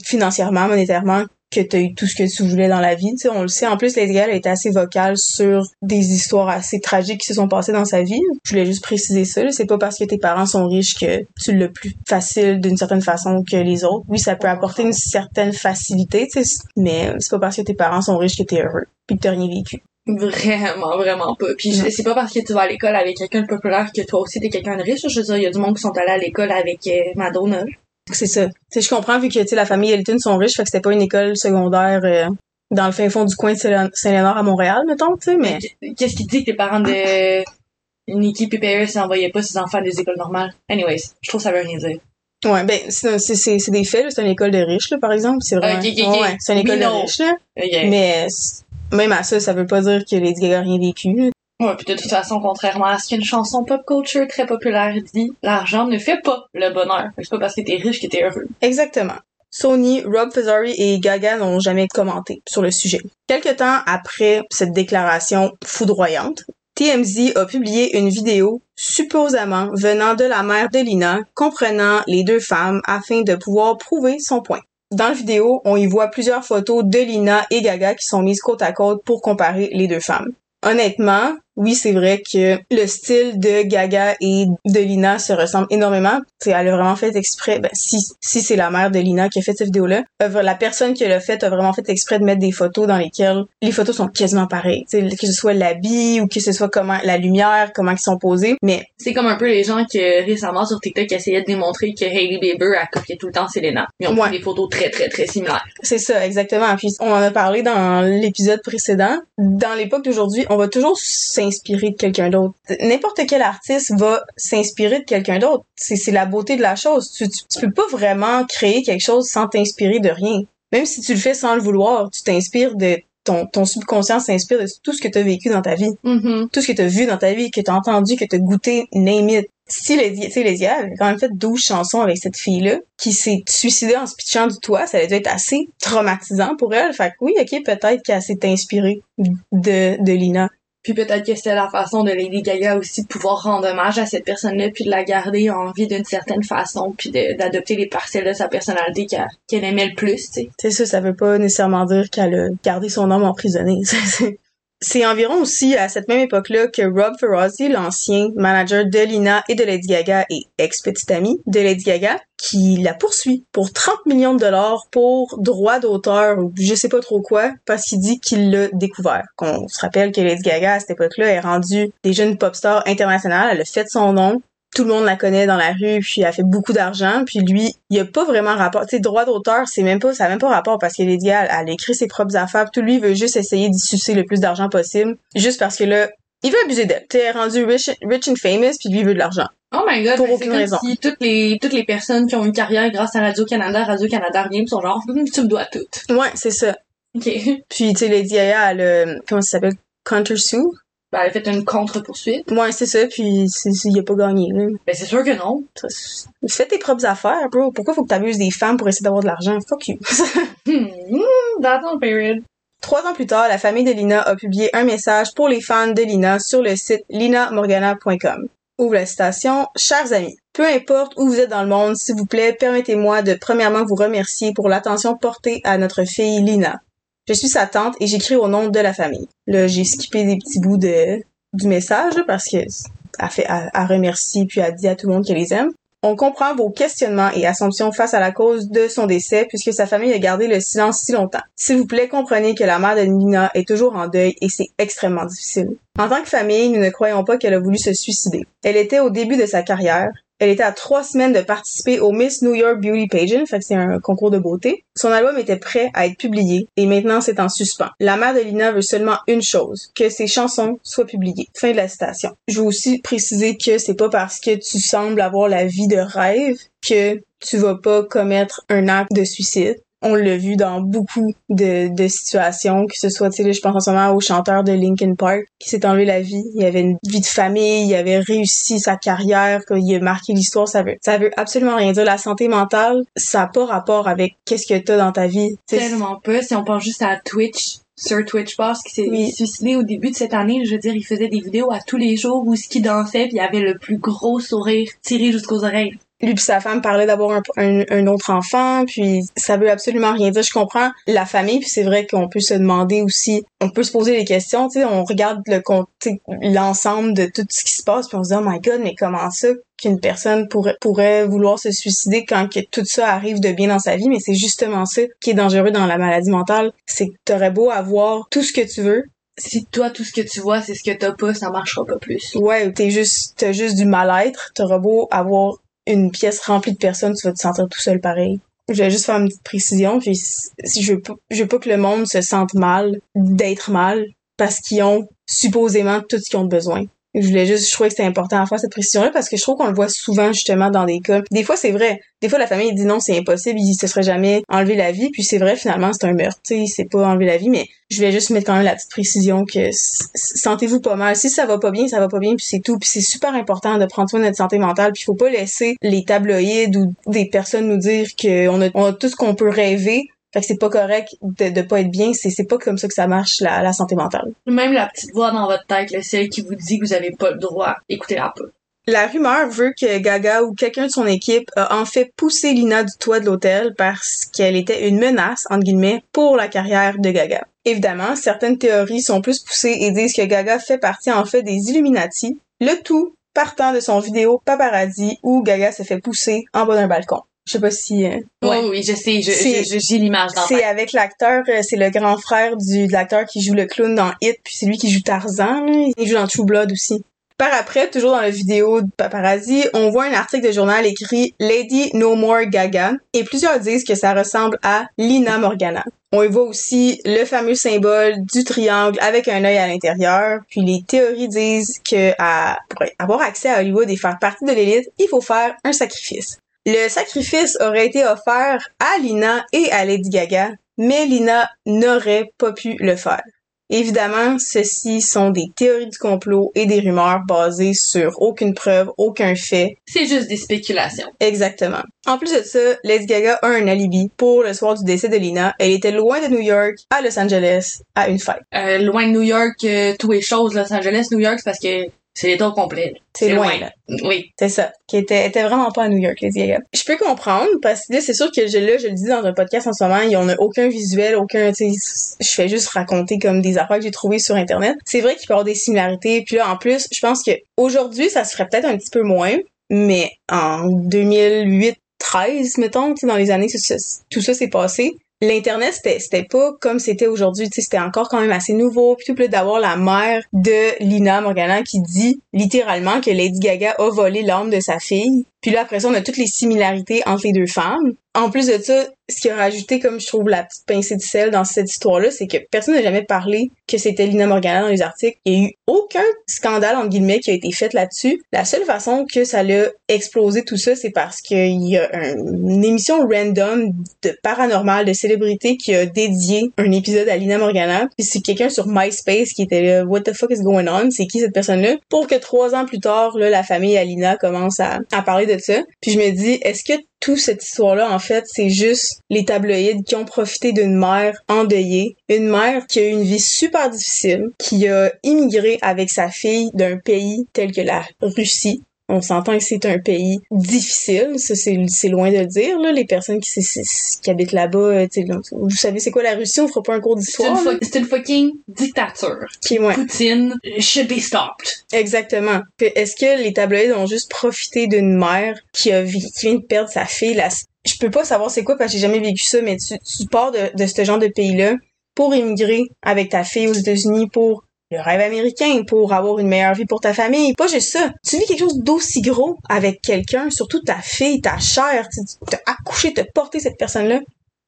Speaker 1: financièrement, monétairement, que t'as eu tout ce que tu voulais dans la vie. Tu sais, on le sait. En plus, Lady Gaga elle était assez vocale sur des histoires assez tragiques qui se sont passées dans sa vie. Je voulais juste préciser ça. C'est pas parce que tes parents sont riches que tu l'as plus facile d'une certaine façon que les autres. Oui, ça peut apporter une certaine facilité, tu sais, mais c'est pas parce que tes parents sont riches que t'es heureux puis que t'as rien vécu.
Speaker 2: Vraiment, vraiment pas. Puis c'est pas parce que tu vas à l'école avec quelqu'un de populaire que toi aussi t'es quelqu'un de riche. Je veux dire, il y a du monde qui sont allés à l'école avec euh, Madonna.
Speaker 1: C'est ça. Je comprends vu que la famille Elton sont riches, fait que c'était pas une école secondaire euh, dans le fin fond du coin de Saint- Saint-Léonard à Montréal, mettons, tu sais, mais
Speaker 2: Qu'est-ce qui dit que tes parents de Nikki Paris n'envoyaient pas ses enfants à des écoles normales? Anyways, je trouve que ça veut rien dire.
Speaker 1: ouais, ben c'est c'est c'est des faits, c'est une école de riches là, par exemple, c'est vraiment ouais, c'est une école de riches là, mais même à ça, ça veut pas dire que Lady Gaga a rien vécu.
Speaker 2: Ouais, puis de toute façon, contrairement à ce qu'une chanson pop culture très populaire dit, l'argent ne fait pas le bonheur. C'est pas parce que t'es riche que t'es heureux.
Speaker 1: Exactement. Sony, Rob Fazari et Gaga n'ont jamais commenté sur le sujet. Quelque temps après cette déclaration foudroyante, TMZ a publié une vidéo supposément venant de la mère de Lina, comprenant les deux femmes afin de pouvoir prouver son point. Dans la vidéo, on y voit plusieurs photos de Lina et Gaga qui sont mises côte à côte pour comparer les deux femmes. Honnêtement, oui, c'est vrai que le style de Gaga et de Lina se ressemble énormément. T'sais, elle a vraiment fait exprès, ben, si, si c'est la mère de Lina qui a fait cette vidéo-là, euh, la personne qui l'a fait a vraiment fait exprès de mettre des photos dans lesquelles les photos sont quasiment pareilles. T'sais, que ce soit l'habit ou que ce soit comment, la lumière, comment ils sont posés. Mais,
Speaker 2: C'est comme un peu les gens qui récemment sur TikTok essayaient de démontrer que Hailey Bieber a copié tout le temps Selena. Ils ont
Speaker 1: Ouais.
Speaker 2: pris des photos très très très similaires.
Speaker 1: c'est ça, exactement. Puis, on en a parlé dans l'épisode précédent. Dans l'époque d'aujourd'hui, on va toujours s'inspirer de quelqu'un d'autre. N'importe quel artiste va s'inspirer de quelqu'un d'autre. C'est, c'est la beauté de la chose. Tu, tu, tu peux pas vraiment créer quelque chose sans t'inspirer de rien. Même si tu le fais sans le vouloir, tu t'inspires de ton, ton subconscient s'inspire de tout ce que tu as vécu dans ta vie,
Speaker 2: Mhm.
Speaker 1: tout ce que tu as vu dans ta vie, que tu as entendu, que tu as goûté, name it. Si Lady Gaga avait quand même fait 12 chansons avec cette fille-là, qui s'est suicidée en se pitchant du toit, ça a dû être assez traumatisant pour elle. Fait que oui, ok, peut-être qu'elle s'est inspirée de, de Lina.
Speaker 2: Puis peut-être que c'était la façon de Lady Gaga aussi de pouvoir rendre hommage à cette personne-là, puis de la garder en vie d'une certaine façon, puis d'adopter les parcelles de sa personnalité qu'elle aimait le plus, tu sais.
Speaker 1: C'est ça, ça veut pas nécessairement dire qu'elle a gardé son âme emprisonné. C'est- environ aussi à cette même époque-là que Rob Ferrazzi, l'ancien manager de Lina et de Lady Gaga et ex-petit ami de Lady Gaga, qui la poursuit pour 30 millions de dollars pour droit d'auteur ou je sais pas trop quoi, parce qu'il dit qu'il l'a découvert. Qu'on se rappelle que Lady Gaga, à cette époque-là, est rendue des jeunes pop stars internationales, elle a fait son nom, tout le monde la connaît dans la rue, puis elle fait beaucoup d'argent, puis lui, il a pas vraiment rapport. Tu sais, droit d'auteur, c'est même pas, ça a même pas rapport parce que Lady elle, elle écrit ses propres affaires, puis tout lui il veut juste essayer d'y sucer le plus d'argent possible, juste parce que là, il veut abuser d'elle. Est rendu rich, rich and famous, puis lui il veut de l'argent.
Speaker 2: Oh my god,
Speaker 1: Pour
Speaker 2: ben,
Speaker 1: aucune
Speaker 2: comme
Speaker 1: raison.
Speaker 2: si toutes les, toutes les personnes qui ont une carrière grâce à Radio-Canada, Radio-Canada rien, pis sont genre, Hum, tu me dois tout.
Speaker 1: Ouais, c'est ça.
Speaker 2: Ok.
Speaker 1: Puis tu sais, Lady Gaga, elle, a- comment ça s'appelle, Counter Sue?
Speaker 2: Ben, elle a fait une contre-poursuite.
Speaker 1: Ouais, c'est ça, puis il a pas gagné. Là.
Speaker 2: Ben, c'est sûr que non.
Speaker 1: Fais tes propres affaires, bro. Pourquoi faut que t'abuses des femmes pour essayer d'avoir de l'argent? Fuck you.
Speaker 2: Hmm, hmm, that's on period.
Speaker 1: Trois ans plus tard, la famille de Lina a publié un message pour les fans de Lina sur le site linamorgana.com. Ouvre la citation. Chers amis, peu importe où vous êtes dans le monde, s'il vous plaît, permettez-moi de premièrement vous remercier pour l'attention portée à notre fille Lina. Je suis sa tante et j'écris au nom de la famille. Là, j'ai skippé des petits bouts de, du message parce que elle fait, elle remercie puis elle dit à tout le monde qu'elle les aime. On comprend vos questionnements et assumptions face à la cause de son décès puisque sa famille a gardé le silence si longtemps. S'il vous plaît, comprenez que la mère de Nina est toujours en deuil et c'est extrêmement difficile. En tant que famille, nous ne croyons pas qu'elle a voulu se suicider. Elle était au début de sa carrière. Elle était à trois semaines de participer au Miss New York Beauty Pageant, fait que c'est un concours de beauté. Son album était prêt à être publié et maintenant c'est en suspens. La mère de Lina veut seulement une chose, que ses chansons soient publiées. Fin de la citation. Je veux aussi préciser que c'est pas parce que tu sembles avoir la vie de rêve que tu vas pas commettre un acte de suicide. On l'a vu dans beaucoup de, de situations, que ce soit, tu sais, je pense en ce moment au chanteur de Linkin Park qui s'est enlevé la vie. Il avait une vie de famille, il avait réussi sa carrière, il a marqué l'histoire. Ça veut, ça veut absolument rien dire. La santé mentale, ça n'a pas rapport avec qu'est-ce que t'as dans ta vie.
Speaker 2: Tellement pas. Si on pense juste à Twitch, sur Twitch Boss qui s'est
Speaker 1: Oui.
Speaker 2: suicidé au début de cette année, je veux dire, il faisait des vidéos à tous les jours où ce qu'il dansait puis il avait le plus gros sourire tiré jusqu'aux oreilles.
Speaker 1: Lui puis sa femme parlaient d'avoir un, un, un autre enfant, puis ça veut absolument rien dire. Je comprends la famille, puis c'est vrai qu'on peut se demander aussi, on peut se poser des questions, tu sais, on regarde le compte, l'ensemble de tout ce qui se passe, puis on se dit oh my god, mais comment ça qu'une personne pourrait, pourrait vouloir se suicider quand que tout ça arrive de bien dans sa vie, mais c'est justement ça qui est dangereux dans la maladie mentale, c'est que t'aurais beau avoir tout ce que tu veux,
Speaker 2: Si toi, tout ce que tu vois, c'est ce que t'as pas, ça marchera pas plus.
Speaker 1: Ouais, ou t'es juste, t'as juste du mal-être. T'auras beau avoir une pièce remplie de personnes, tu vas te sentir tout seul pareil. Je vais juste faire une petite précision, puis je veux veux pas que le monde se sente mal d'être mal parce qu'ils ont supposément tout ce qu'ils ont besoin. Je voulais juste, je trouvais que c'était important à faire cette précision-là parce que je trouve qu'on le voit souvent justement dans des cas. Des fois, c'est vrai. Des fois, la famille dit non, c'est impossible, il se serait jamais enlevé la vie. Puis c'est vrai, finalement, c'est un meurtre. Tu s'est pas enlevé la vie, mais je voulais juste mettre quand même la petite précision que sentez-vous pas mal. Si ça va pas bien, ça va pas bien, puis c'est tout. Puis c'est super important de prendre soin de notre santé mentale. Puis faut pas laisser les tabloïds ou des personnes nous dire qu'on on a tout ce qu'on peut rêver. Fait que c'est pas correct de, de pas être bien. C'est, c'est pas comme ça que ça marche, la, la santé mentale.
Speaker 2: Même la petite voix dans votre tête, là, celle qui vous dit que vous avez pas le droit, écoutez-la pas.
Speaker 1: La rumeur veut que Gaga ou quelqu'un de son équipe a en fait poussé Lina du toit de l'hôtel parce qu'elle était une menace, entre guillemets, pour la carrière de Gaga. Évidemment, certaines théories sont plus poussées et disent que Gaga fait partie en fait des Illuminati, le tout partant de son vidéo Paparazzi où Gaga se fait pousser en bas d'un balcon. Je sais pas si... euh,
Speaker 2: Oui, oui, je sais, j'ai l'image dans
Speaker 1: c'est avec l'acteur, euh, c'est le grand frère du de l'acteur qui joue le clown dans Hit, puis c'est lui qui jout Tarzan, il joue dans True Blood aussi. Par après, toujours dans la vidéo de Paparazzi, on voit un article de journal écrit Lady No More Gaga et plusieurs disent que ça ressemble à Lina Morgana. On y voit aussi le fameux symbole du triangle avec un œil à l'intérieur. Puis les théories disent que à, pour avoir accès à Hollywood et faire partie de l'élite, il faut faire un sacrifice. Le sacrifice aurait été offert à Lina et à Lady Gaga, mais Lina n'aurait pas pu le faire. Évidemment, ceci sont des théories du complot et des rumeurs basées sur aucune preuve, aucun fait.
Speaker 2: C'est juste des spéculations.
Speaker 1: Exactement. En plus de ça, Lady Gaga a un alibi pour le soir du décès de Lina. Elle était loin de New York, à Los Angeles, à une fête.
Speaker 2: Euh, loin de New York, euh, tout est chose, Los Angeles, New York, c'est parce que c'est l'état au complet.
Speaker 1: C'est loin, là.
Speaker 2: Oui.
Speaker 1: C'est ça. Qui était, était vraiment pas à New York, Lady Gaga. Je peux comprendre, parce que là, c'est sûr que je, là, je le dis dans un podcast en ce moment, en a aucun visuel, aucun, tu sais, je fais juste raconter comme des affaires que j'ai trouvées sur Internet. C'est vrai qu'il peut y avoir des similarités, puis là, en plus, je pense que aujourd'hui, ça se ferait peut-être un petit peu moins, mais en 2008, 13, mettons, dans les années, tout ça, tout ça s'est passé. L'internet c'était pas comme c'était aujourd'hui, tu c'était encore quand même assez nouveau. Puis tout là, d'avoir la mère de Lina Morgana qui dit littéralement que Lady Gaga a volé l'âme de sa fille. Puis là après ça, on a toutes les similarités entre les deux femmes. En plus de ça, ce qui a rajouté comme je trouve la petite pincée de sel dans cette histoire-là, c'est que personne n'a jamais parlé que c'était Lina Morgana dans les articles. Il y a eu aucun scandale entre guillemets qui a été fait là-dessus. La seule façon que ça l'a explosé tout ça, c'est parce qu'il y a un- une émission random de paranormal de célébrités qui a dédié un épisode à Lina Morgana. Puis c'est quelqu'un sur MySpace qui était là, What the fuck is going on? C'est qui cette personne-là? Pour que trois ans plus tard, là, la famille Alina commence à, à parler de Puis je me dis, est-ce que toute cette histoire-là, en fait, c'est juste les tabloïds qui ont profité d'une mère endeuillée, une mère qui a eu une vie super difficile, qui a immigré avec sa fille d'un pays tel que la Russie? On s'entend que c'est un pays difficile, ça c'est loin de le dire là, les personnes qui, qui habitent là-bas, euh, tu sais, là, vous savez c'est quoi la Russie, on fera pas un cours d'histoire.
Speaker 2: c'est une fucking dictature.
Speaker 1: Puis ouais.
Speaker 2: Poutine should be stopped.
Speaker 1: Exactement. Est-ce que les tabloïds ont juste profité d'une mère qui a qui vient de perdre sa fille là Je peux pas savoir c'est quoi parce que j'ai jamais vécu ça, mais tu, tu pars de, de ce genre de pays-là pour immigrer avec ta fille aux États-Unis pour le rêve américain, pour avoir une meilleure vie pour ta famille. Pas juste ça. Tu vis quelque chose d'aussi gros avec quelqu'un, surtout ta fille, ta chair, tu t'as accouché, t'as porté cette personne-là.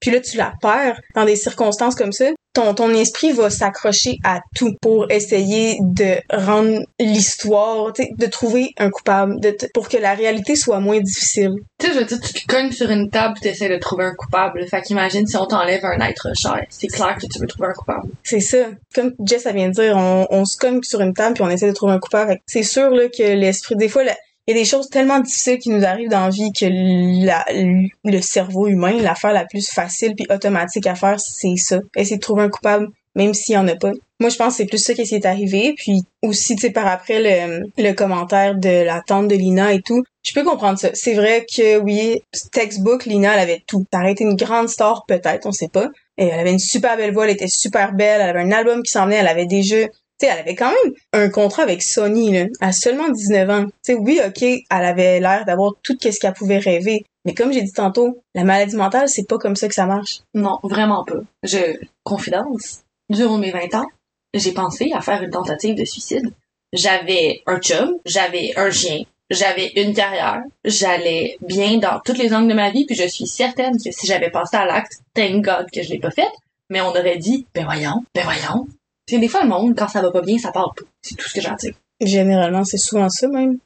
Speaker 1: Puis là, tu la perds dans des circonstances comme ça. Ton, ton esprit va s'accrocher à tout pour essayer de rendre l'histoire, tu de trouver un coupable, de pour que la réalité soit moins difficile.
Speaker 2: Tu sais, je veux dire, tu te cognes sur une table et t'essaies de trouver un coupable. Fait qu'imagine si on t'enlève un être cher. C'est clair que tu veux trouver un coupable.
Speaker 1: C'est ça. Comme Jess a vient de dire, on, on se cogne sur une table puis on essaie de trouver un coupable. C'est sûr là, que l'esprit, des fois, la- il y a des choses tellement difficiles qui nous arrivent dans la vie que le cerveau humain, l'affaire la plus facile puis automatique à faire, c'est ça. Essayer de trouver un coupable même s'il y en a pas. Moi, je pense que c'est plus ça qui s'est arrivé. Puis aussi, tu sais, par après le, le commentaire de la tante de Lina et tout, je peux comprendre ça. C'est vrai que oui, textbook, Lina, elle avait tout. Ça aurait été une grande star, peut-être, on sait pas. Et elle avait une super belle voix, elle était super belle, elle avait un album qui s'en venait, elle avait des jeux. Tu sais, elle avait quand même un contrat avec Sony, là, à seulement 19 ans. Tu sais, oui, ok, elle avait l'air d'avoir tout ce qu'elle pouvait rêver. Mais comme j'ai dit tantôt, la maladie mentale, c'est pas comme ça que ça marche.
Speaker 2: Non, vraiment pas. Je, confidence, durant mes 20 ans, j'ai pensé à faire une tentative de suicide. J'avais un chum, j'avais un chien, j'avais une carrière, j'allais bien dans toutes les angles de ma vie, puis je suis certaine que si j'avais passé à l'acte, thank God que je l'ai pas fait, mais on aurait dit, ben voyons, ben voyons. C'est des fois le monde, quand ça va pas bien, ça parle pas. C'est tout ce que j'ai à dire.
Speaker 1: Généralement, c'est souvent ça même.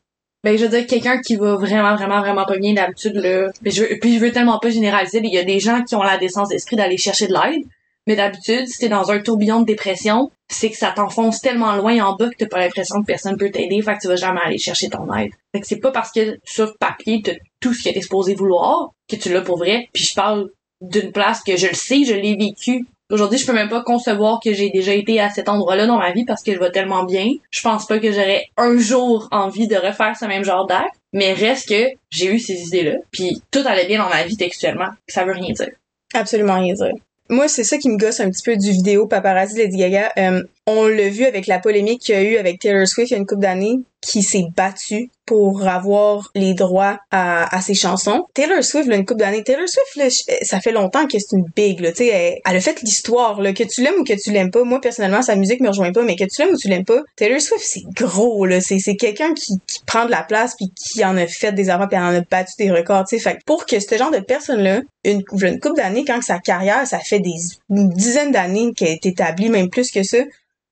Speaker 2: Ben, je veux dire, quelqu'un qui va vraiment, vraiment, vraiment pas bien d'habitude, là. Puis je, veux, puis je veux tellement pas généraliser, il y a des gens qui ont la décence d'esprit d'aller chercher de l'aide. Mais d'habitude, si t'es dans un tourbillon de dépression, c'est que ça t'enfonce tellement loin en bas que t'as pas l'impression que personne peut t'aider, fait que tu vas jamais aller chercher ton aide. Fait que c'est pas parce que sur papier t'as tout ce que t'es supposé vouloir que tu l'as pour vrai. Puis je parle d'une place que je le sais, je l'ai vécu. Aujourd'hui, je peux même pas concevoir que j'ai déjà été à cet endroit-là dans ma vie parce que je vais tellement bien. Je pense pas que j'aurais un jour envie de refaire ce même genre d'acte. Mais reste que j'ai eu ces idées-là. Puis tout allait bien dans ma vie textuellement. Ça veut rien dire.
Speaker 1: Absolument rien dire. Moi, c'est ça qui me gosse un petit peu du vidéo Paparazzi Lady Gaga. Euh, on l'a vu avec la polémique qu'il y a eu avec Taylor Swift il y a une couple d'années, qui s'est battue pour avoir les droits à, à ses chansons. Taylor Swift, là, une couple d'années, Taylor Swift, là, ça fait longtemps que c'est une big, là, tu sais, elle, a fait l'histoire, là, que tu l'aimes ou que tu l'aimes pas. Moi, personnellement, sa musique me rejoint pas, mais que tu l'aimes ou tu l'aimes pas, Taylor Swift, c'est gros, là, c'est, c'est quelqu'un qui, qui prend de la place puis qui en a fait des affaires puis en a battu des records, tu sais. Fait pour que ce genre de personne-là, une, une couple d'années, quand sa carrière, ça fait des, une dizaine d'années qu'elle est établie, même plus que ça,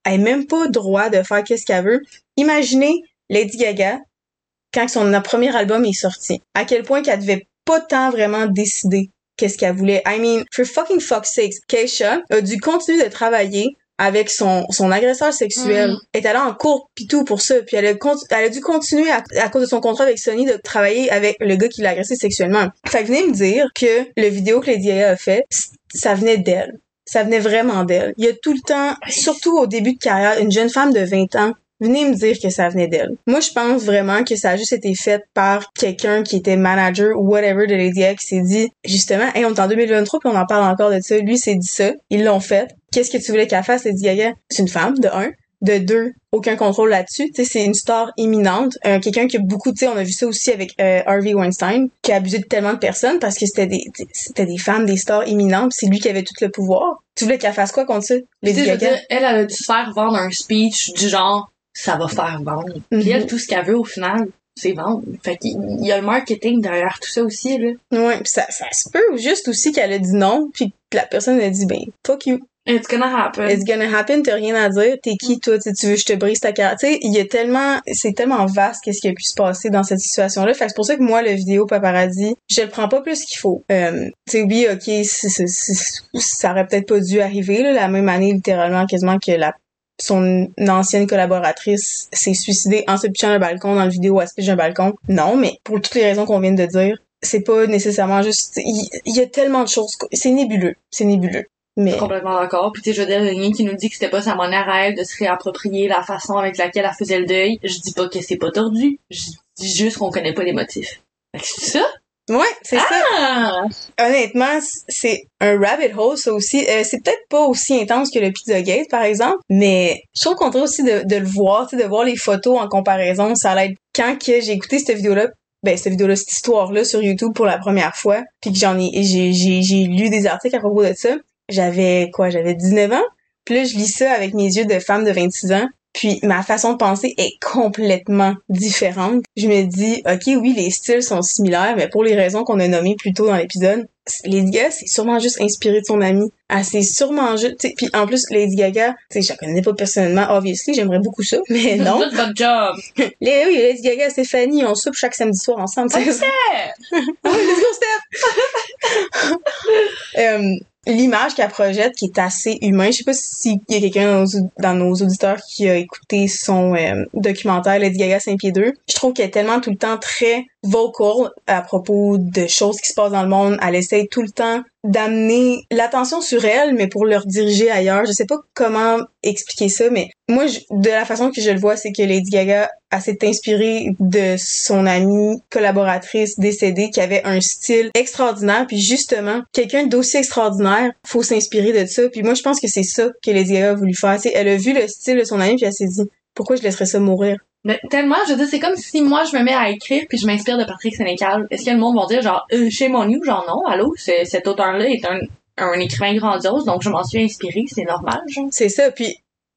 Speaker 1: elle a même pas droit de faire qu'est-ce qu'elle veut. Imaginez Lady Gaga quand son premier album est sorti. À quel point qu'elle devait pas tant vraiment décider qu'est-ce qu'elle voulait. I mean, for fucking fuck's sakes, Keisha a dû continuer de travailler avec son, son agresseur sexuel.
Speaker 2: Mm.
Speaker 1: Elle est allée en cours pis tout pour ça. Puis elle a, elle a dû continuer à, à, cause de son contrat avec Sony de travailler avec le gars qui l'a agressé sexuellement. Fait que venez me dire que le vidéo que Lady Gaga a fait, ça venait d'elle ça venait vraiment d'elle. Il y a tout le temps, surtout au début de carrière, une jeune femme de 20 ans venez me dire que ça venait d'elle. Moi, je pense vraiment que ça a juste été fait par quelqu'un qui était manager ou whatever de Lady Gaga qui s'est dit, justement, hey, on est en 2023 puis on en parle encore de ça. Lui s'est dit ça. Ils l'ont fait. Qu'est-ce que tu voulais qu'elle fasse, Lady Gaga? C'est une femme, de un. De deux, aucun contrôle là-dessus. Tu sais, c'est une star imminente. Euh, quelqu'un qui a beaucoup, tu sais, on a vu ça aussi avec euh, Harvey Weinstein, qui a abusé de tellement de personnes parce que c'était des, c'était des femmes, des stars imminentes. C'est lui qui avait tout le pouvoir. Tu voulais qu'elle fasse quoi contre ça?
Speaker 2: Dire, elle, elle a dû se faire vendre un speech du genre ça va faire vendre. Mm -hmm. Puis elle, tout ce qu'elle veut au final, c'est vendre. Fait qu'il y a le marketing derrière tout ça aussi, là.
Speaker 1: Ouais, pis ça, ça se peut juste aussi qu'elle a dit non, puis la personne a dit ben, fuck you.
Speaker 2: It's gonna happen.
Speaker 1: It's gonna happen, t'as rien à dire. T'es qui, toi? tu veux, je te brise ta carrière. Tu sais, il y a tellement, c'est tellement vaste qu'est-ce qui a pu se passer dans cette situation-là. Fait que c'est pour ça que moi, le vidéo paparazzi, je le prends pas plus qu'il faut. Euh, tu sais, oui, ok, c est, c est, ça aurait peut-être pas dû arriver, là, la même année, littéralement, quasiment que la son ancienne collaboratrice s'est suicidée en se pitchant un balcon dans le vidéo à se pitcher un balcon. Non, mais pour toutes les raisons qu'on vient de dire, c'est pas nécessairement juste... Il, y, a tellement de choses... C'est nébuleux. C'est nébuleux. Mais...
Speaker 2: Je suis complètement d'accord. Puis tu sais, je veux dire, rien qui nous dit que c'était pas sa manière à elle de se réapproprier la façon avec laquelle elle faisait le deuil. Je dis pas que c'est pas tordu. Je dis juste qu'on connaît pas les motifs. C'est ça?
Speaker 1: Ouais, c'est
Speaker 2: ah!
Speaker 1: ça. Honnêtement, c'est un rabbit hole, ça aussi. Euh, c'est peut-être pas aussi intense que le Pizzagate, par exemple, mais je trouve qu'on aussi de, de le voir, de voir les photos en comparaison, ça allait être quand que j'ai écouté cette vidéo-là, ben cette vidéo-là, cette histoire-là sur YouTube pour la première fois, puis que j'en ai, j'ai, j'ai lu des articles à propos de ça. J'avais quoi, j'avais 19 ans. Puis là, je lis ça avec mes yeux de femme de 26 ans. Puis ma façon de penser est complètement différente. Je me dis, ok, oui, les styles sont similaires, mais pour les raisons qu'on a nommées plus tôt dans l'épisode, Lady Gaga, c'est sûrement juste inspiré de son ami. Ah, c'est sûrement juste, puis en plus, Lady Gaga, tu sais, je la connais pas personnellement, obviously, j'aimerais beaucoup ça, mais non.
Speaker 2: Good job!
Speaker 1: Les, oui, Lady Gaga, Stéphanie, on soupe chaque samedi soir ensemble.
Speaker 2: Okay.
Speaker 1: oh, let's go, Steph! um, l'image qu'elle projette qui est assez humain. Je sais pas s'il y a quelqu'un dans, nos auditeurs qui a écouté son euh, documentaire Lady Gaga 5 pieds 2. Je trouve qu'elle est tellement tout le temps très vocal à propos de choses qui se passent dans le monde. Elle essaie tout le temps d'amener l'attention sur elle, mais pour le rediriger ailleurs. Je sais pas comment expliquer ça, mais moi, de la façon que je le vois, c'est que Lady Gaga s'est inspirée de son amie collaboratrice décédée qui avait un style extraordinaire. Puis justement, quelqu'un d'aussi extraordinaire, faut s'inspirer de ça. Puis moi, je pense que c'est ça que Lady Gaga a voulu faire. Elle a vu le style de son amie, puis elle s'est dit, pourquoi je laisserais ça mourir?
Speaker 2: Mais tellement, je veux dire, c'est comme si moi je me mets à écrire puis je m'inspire de Patrick Sénécal. Est-ce que le monde va dire genre euh, chez mon new genre non, allô, cet auteur-là est un, un écrivain grandiose, donc je m'en suis inspirée, c'est normal, genre.
Speaker 1: C'est ça. Puis,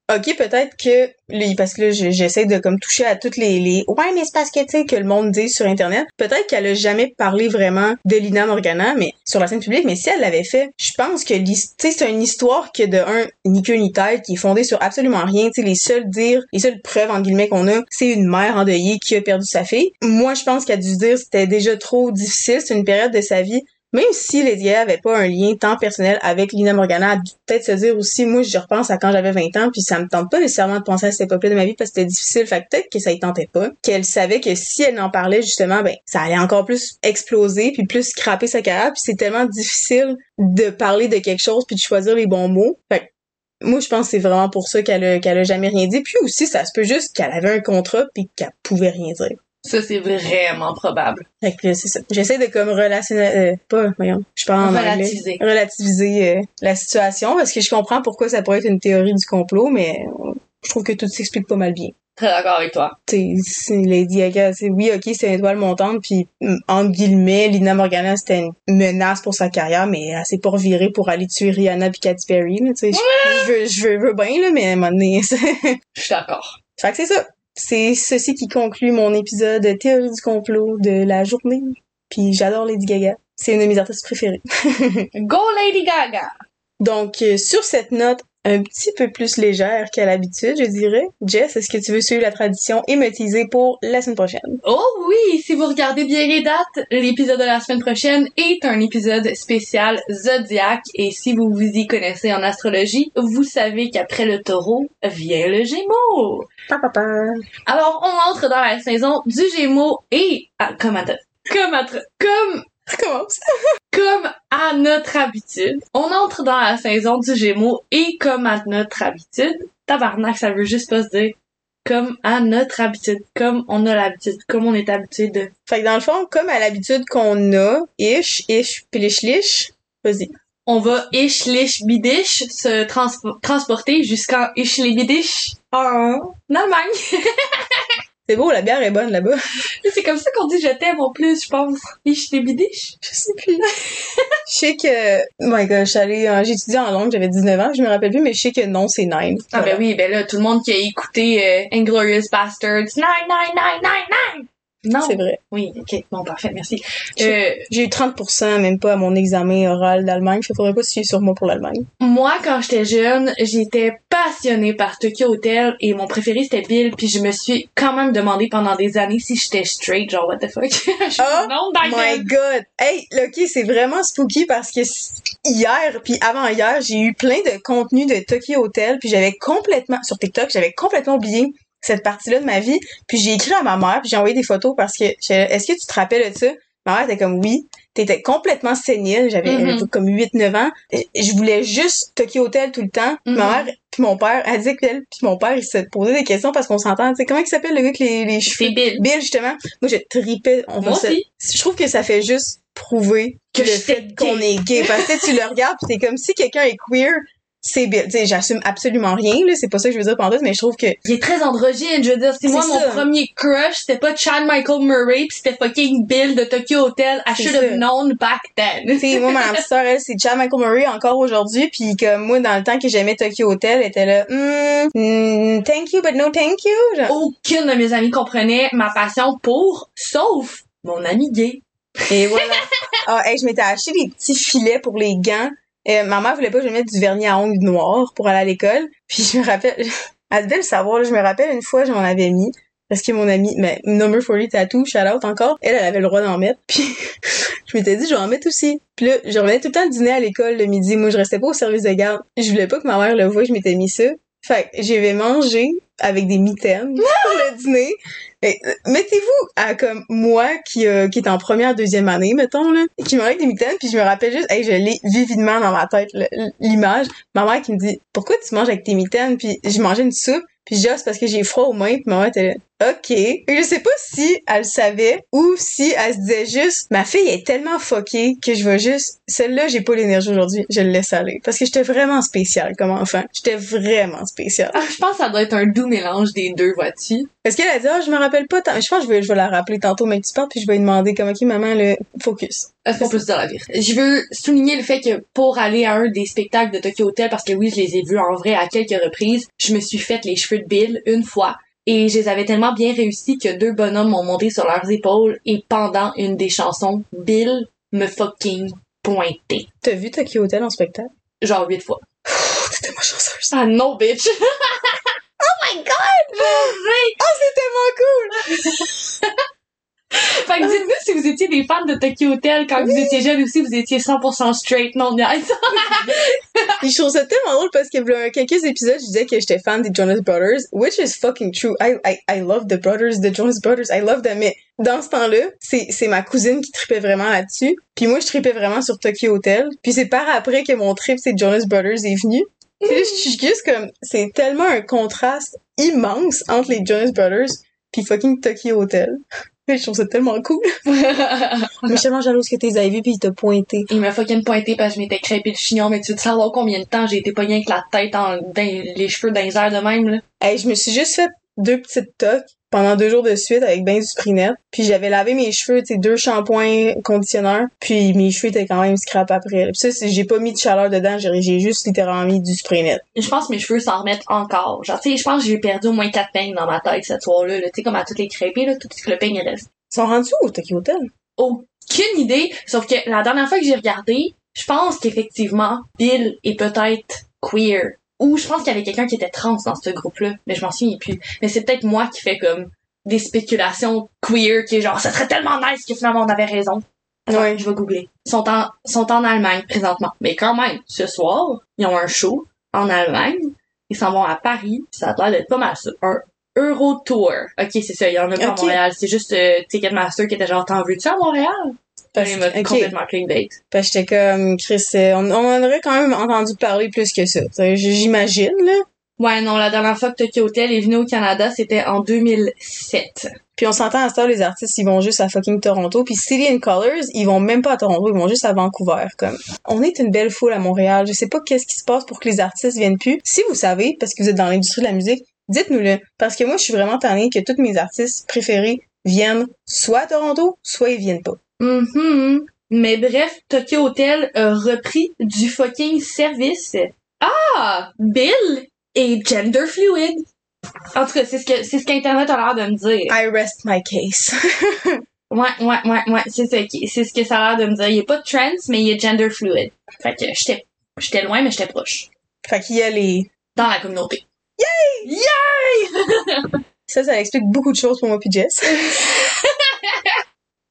Speaker 1: ok, peut-être que, les- parce que là, je- j'essaie de comme toucher à toutes les, les, ouais, mais c'est parce que, tu sais, que le monde dit sur Internet. Peut-être qu'elle a jamais parlé vraiment de Lina Morgana, mais sur la scène publique, mais si elle l'avait fait, je pense que, c'est une histoire que de un, ni queue ni tête, qui est fondée sur absolument rien. Tu sais, les seuls dires, les seules preuves, en guillemets, qu'on a, c'est une mère endeuillée qui a perdu sa fille. Moi, je pense qu'elle a dû se dire c'était déjà trop difficile, c'est une période de sa vie même si Lady Gaga avait pas un lien tant personnel avec Lina Morgana, peut-être se dire aussi, moi, je repense à quand j'avais 20 ans, puis ça me tente pas nécessairement de penser à cette époque-là de ma vie parce que c'était difficile. Fait que peut-être que ça y tentait pas. Qu'elle savait que si elle en parlait, justement, ben, ça allait encore plus exploser, puis plus scraper sa carrière, puis c'est tellement difficile de parler de quelque chose puis de choisir les bons mots. Fait moi, je pense que c'est vraiment pour ça qu'elle a, qu'elle a jamais rien dit. Puis aussi, ça se peut juste qu'elle avait un contrat puis qu'elle pouvait rien dire.
Speaker 2: Ça, c'est vraiment probable.
Speaker 1: Fait que là, c'est ça. J'essaie de comme relationnel, euh, pas, voyons, je parle en
Speaker 2: Relativiser.
Speaker 1: anglais. Relativiser euh, la situation parce que je comprends pourquoi ça pourrait être une théorie du complot, mais euh, je trouve que tout s'explique pas mal bien.
Speaker 2: Très d'accord avec toi.
Speaker 1: Tu sais, c'est Lady Gaga, c'est oui, ok, c'est une étoile montante, puis mm, entre guillemets, Lina Morgana, c'était une menace pour sa carrière, mais elle s'est pas revirée pour aller tuer Rihanna puis Katy Perry, tu sais. Je veux, je veux, je veux bien, là, mais à un moment donné,
Speaker 2: Je suis d'accord.
Speaker 1: fait que c'est ça. C'est ceci qui conclut mon épisode de théorie du complot de la journée. Puis j'adore Lady Gaga. C'est une de mes artistes préférées.
Speaker 2: Go Lady Gaga!
Speaker 1: Donc, euh, sur cette note un petit peu plus légère qu'à l'habitude, je dirais, Jess, est-ce que tu veux suivre la tradition et me teaser pour la semaine prochaine?
Speaker 2: Oh oui, si vous regardez bien les dates, l'épisode de la semaine prochaine est un épisode spécial Zodiac et si vous vous y connaissez en astrologie, vous savez qu'après le taureau vient le gémeaux.
Speaker 1: Papa.
Speaker 2: Alors, on entre dans la saison du Gémeaux et, ah, comme à, comme à, comme,
Speaker 1: Recommence.
Speaker 2: comme à notre habitude, on entre dans la saison du Gémeaux et comme à notre habitude, tabarnak, ça veut juste pas se dire comme à notre habitude, comme on a l'habitude, comme on est habitué de.
Speaker 1: Fait que dans le fond, comme à l'habitude qu'on a, ish, ish, pilish, lish, vas-y.
Speaker 2: On va ish lish bidish se trans- transporter jusqu'en ish bidish en Allemagne.
Speaker 1: C'est beau, la bière est bonne là-bas.
Speaker 2: C'est comme ça qu'on dit je t'aime en plus, je pense. Bidish.
Speaker 1: Je sais plus. je sais que, oh my god, en- j'ai étudié en langue, j'avais 19 ans, je me rappelle plus, mais je sais que non, c'est nine.
Speaker 2: Ah ben oui, ben là, tout le monde qui a écouté euh, Inglorious Bastards, nine, nine, nine, nine, nine. Non.
Speaker 1: C'est vrai.
Speaker 2: Oui, ok. Bon, parfait, merci. Euh,
Speaker 1: J'ai eu 30% même pas à mon examen oral d'Allemagne. Fait faudrait pas se fier sur moi pour l'Allemagne.
Speaker 2: moi, quand j'étais jeune, j'étais passionnée par Tokyo Hotel et mon préféré c'était Bill, puis je me suis quand même demandé pendant des années si j'étais straight, genre what the fuck? Je
Speaker 1: Oh
Speaker 2: non,
Speaker 1: My god! Hey, Loki, c'est vraiment spooky parce que hier, puis avant-hier, j'ai eu plein de contenu de Tokyo Hotel, puis j'avais complètement, sur TikTok, j'avais complètement oublié cette partie-là de ma vie. Puis j'ai écrit à ma mère, puis j'ai envoyé des photos parce que, est-ce que tu te rappelles de ça? Ma mère était comme oui. T'étais complètement sénile, j'avais
Speaker 2: Mhm.
Speaker 1: euh, comme 8-9 ans. Je voulais juste Tokyo Hotel tout le temps. Ma mère puis mon père, elle disait qu'elle puis mon père, ils se posaient des questions parce qu'on s'entend. Tu sais, comment il s'appelle le gars avec les, les cheveux?
Speaker 2: C'est Bill.
Speaker 1: Bill, justement. Moi, je tripais. On
Speaker 2: Moi
Speaker 1: se-
Speaker 2: aussi.
Speaker 1: Je trouve que ça fait juste prouver
Speaker 2: Que
Speaker 1: le fait qu'on est gay. Parce que tu le regardes pis t'es comme si quelqu'un est queer, c'est Bill. Tu sais, j'assume absolument rien, là. C'est pas ça que je veux dire pendant tout, mais je trouve que
Speaker 2: Il est très androgyne, je veux dire, si moi
Speaker 1: C'est
Speaker 2: mon premier crush, c'était pas Chad Michael Murray, pis c'était fucking Bill de Tokyo Hotel, I
Speaker 1: C'est
Speaker 2: should have known back then.
Speaker 1: tu moi, ma sœur, elle, c'est Chad Michael Murray encore aujourd'hui, puis comme moi, dans le temps que j'aimais Tokyo Hotel, elle était là, hmm, thank you, but no thank you. Genre,
Speaker 2: Aucune de mes amies comprenait ma passion pour, sauf mon ami gay.
Speaker 1: Et voilà. ah, hey, je m'étais acheté des petits filets pour les gants. Euh, ma mère voulait pas que je mette du vernis à ongles noir pour aller à l'école. Puis je me rappelle, elle devait le savoir, je me rappelle une fois, j'en avais mis. Parce que mon amie, mais Number 40 Tattoo, shout out encore, elle, elle avait le droit d'en mettre. Puis je m'étais dit, je vais en mettre aussi. Puis là, je revenais tout le temps dîner à l'école le midi. Moi, je restais pas au service de garde. Je voulais pas que ma mère le voie, je m'étais mis ça. Fait que j'avais mangé avec des mitaines pour le dîner. Euh, Mettez-vous à comme moi qui euh, qui est en première deuxième année mettons là, qui me avec des mitaines puis je me rappelle juste hey je l'ai vividement dans ma tête l'image. Ma mère qui me dit pourquoi tu manges avec tes mitaines puis je mangeais une soupe puis je dis ah, c'est parce que j'ai froid aux mains puis ma mère était là OK. Et je sais pas si elle le savait ou si elle se disait juste ma fille est tellement fuckée que je vais juste celle-là j'ai pas l'énergie aujourd'hui, je le laisse aller parce que j'étais vraiment spéciale comme enfant. J'étais vraiment spéciale.
Speaker 2: Ah, je pense que ça doit être un doux mélange des deux, vois-tu?
Speaker 1: Est-ce qu'elle a dit ah je me rappelle pas tant. Je pense que je vais je vais la rappeler tantôt mais tu parles puis je vais lui demander comme OK maman le focus.
Speaker 2: Est-ce qu'on peut se dire la vérité? Je veux souligner le fait que pour aller à un des spectacles de Tokyo Hotel, parce que oui, je les ai vus en vrai à quelques reprises, je me suis fait les cheveux de Bill une fois. Et je les avais tellement bien réussi que deux bonhommes m'ont monté sur leurs épaules et pendant une des chansons, Bill me fucking pointé.
Speaker 1: T'as vu Tokyo Hotel en spectacle?
Speaker 2: Genre huit fois.
Speaker 1: T'es tellement chanceuse.
Speaker 2: Ah non, bitch! oh my god!
Speaker 1: Oh c'est tellement cool.
Speaker 2: Fait que dites-nous si vous étiez des fans de Tokyo Hotel quand vous étiez jeune aussi, vous étiez 100% straight, non.
Speaker 1: Puis je trouve ça tellement drôle parce que a quelques épisodes, je disais que j'étais fan des Jonas Brothers, which is fucking true. I, I, I love the brothers, the Jonas Brothers, I love them. Mais dans ce temps-là, c'est, c'est ma cousine qui tripait vraiment là-dessus. Puis moi, je tripais vraiment sur Tokyo Hotel. Puis c'est par après que mon trip, c'est Jonas Brothers est venu. Puis là, je suis juste comme, c'est tellement un contraste immense entre les Jonas Brothers puis fucking Tokyo Hotel. Je trouve ça tellement cool. Mais je suis tellement jalouse que t'es avez vu puis il t'a pointé.
Speaker 2: Il m'a fucking pointé parce que je m'étais crêpé le chignon, mais tu veux savoir combien de temps j'ai été pognée avec la tête en, dans les cheveux dans les airs de même, là?
Speaker 1: Hey, je me suis juste fait deux petites toques pendant deux jours de suite avec ben du Sprinet. Puis j'avais lavé mes cheveux, tu sais, deux shampoings conditionneurs. Puis mes cheveux étaient quand même scrap après. Puis ça, j'ai pas mis de chaleur dedans, j'ai juste littéralement mis du Sprinet.
Speaker 2: Je pense que mes cheveux s'en remettent encore. Genre, tu sais, je pense que j'ai perdu au moins quatre peignes dans ma tête cette soir-là, là. Tu sais, comme à toutes les crêpées, là, tout ce que le peigne reste.
Speaker 1: Ils sont rendus où au Tokyo Hotel?
Speaker 2: Aucune idée, sauf que la dernière fois que j'ai regardé, je pense qu'effectivement, Bill est peut-être queer. Ou je pense qu'il y avait quelqu'un qui était trans dans ce groupe-là, mais je m'en souviens plus. Mais c'est peut-être moi qui fais comme des spéculations queer qui est genre, ça serait tellement nice que finalement on avait raison. Attends,
Speaker 1: Ouais.
Speaker 2: je vais googler. Ils sont en, sont en Allemagne présentement. Mais quand même, ce soir, ils ont un show en Allemagne. Ils s'en vont à Paris. Ça a l'air d'être pas mal ça. Un Euro Tour. Ok, c'est ça. Il y en a pas à. Montréal. C'est juste euh, Ticketmaster qui était genre, t'en veux-tu à Montréal?
Speaker 1: Parce,
Speaker 2: Il m'a
Speaker 1: ok.
Speaker 2: complètement clickbait.
Speaker 1: Parce que j'étais comme, Chris, on, on en aurait quand même entendu parler plus que ça. J'imagine, là.
Speaker 2: Ouais, non, la dernière fois que Tokyo Hotel est venu au Canada, c'était en 2007.
Speaker 1: Puis on s'entend à ça, les artistes, ils vont juste à fucking Toronto. Puis City and Colors, ils vont même pas à Toronto, ils vont juste à Vancouver. Comme, on est une belle foule à Montréal. Je sais pas qu'est-ce qui se passe pour que les artistes viennent plus. Si vous savez, parce que vous êtes dans l'industrie de la musique, dites-nous-le. Parce que moi, je suis vraiment tannée que tous mes artistes préférés viennent soit à Toronto, soit ils viennent pas.
Speaker 2: Mhm. Mais bref, Tokyo Hotel a repris du fucking service. Ah! Bill est gender fluid. En tout cas, c'est ce que c'est ce qu'Internet a l'air de me dire.
Speaker 1: I rest my case.
Speaker 2: Ouais, ouais, ouais, ouais, c'est qui- c'est ce que ça a l'air de me dire. Il y a pas de trans, mais il y a gender fluid. Fait que j'étais j'étais loin, mais j'étais proche.
Speaker 1: fait qu'il y a les...
Speaker 2: Dans la communauté.
Speaker 1: Ça, ça explique beaucoup de choses pour moi puis Jess.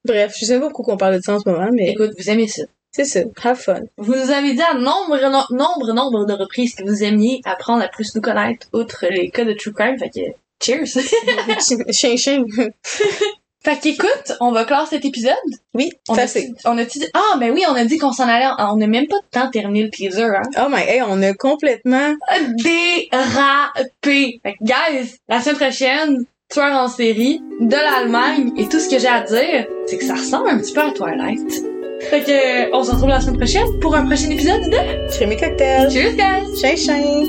Speaker 1: Bref, je sais pas pourquoi on parle de ça en ce moment, mais
Speaker 2: Écoute, vous aimez ça.
Speaker 1: c'est ça. Have fun.
Speaker 2: Vous nous avez dit à nombre, no- nombre, nombre de reprises que vous aimiez apprendre à plus nous connaître, outre les cas de true crime, fait que, cheers!
Speaker 1: chien, chien.
Speaker 2: fait qu'écoute, on va clore cet épisode.
Speaker 1: Oui,
Speaker 2: On
Speaker 1: ça
Speaker 2: a,
Speaker 1: c'est...
Speaker 2: on a dit, ah, ben oui, on a dit qu'on s'en allait, on n'a même pas de temps terminé le teaser, hein.
Speaker 1: Oh my, hey, on a complètement...
Speaker 2: Dérapé! Fait que, guys, la semaine prochaine, tueur en série, de l'Allemagne, et tout ce que j'ai à dire, c'est que ça ressemble un petit peu à Twilight. Fait que, on se retrouve la semaine prochaine pour un prochain épisode de
Speaker 1: Crémy cocktail.
Speaker 2: Cheers, guys!
Speaker 1: Chien, chien.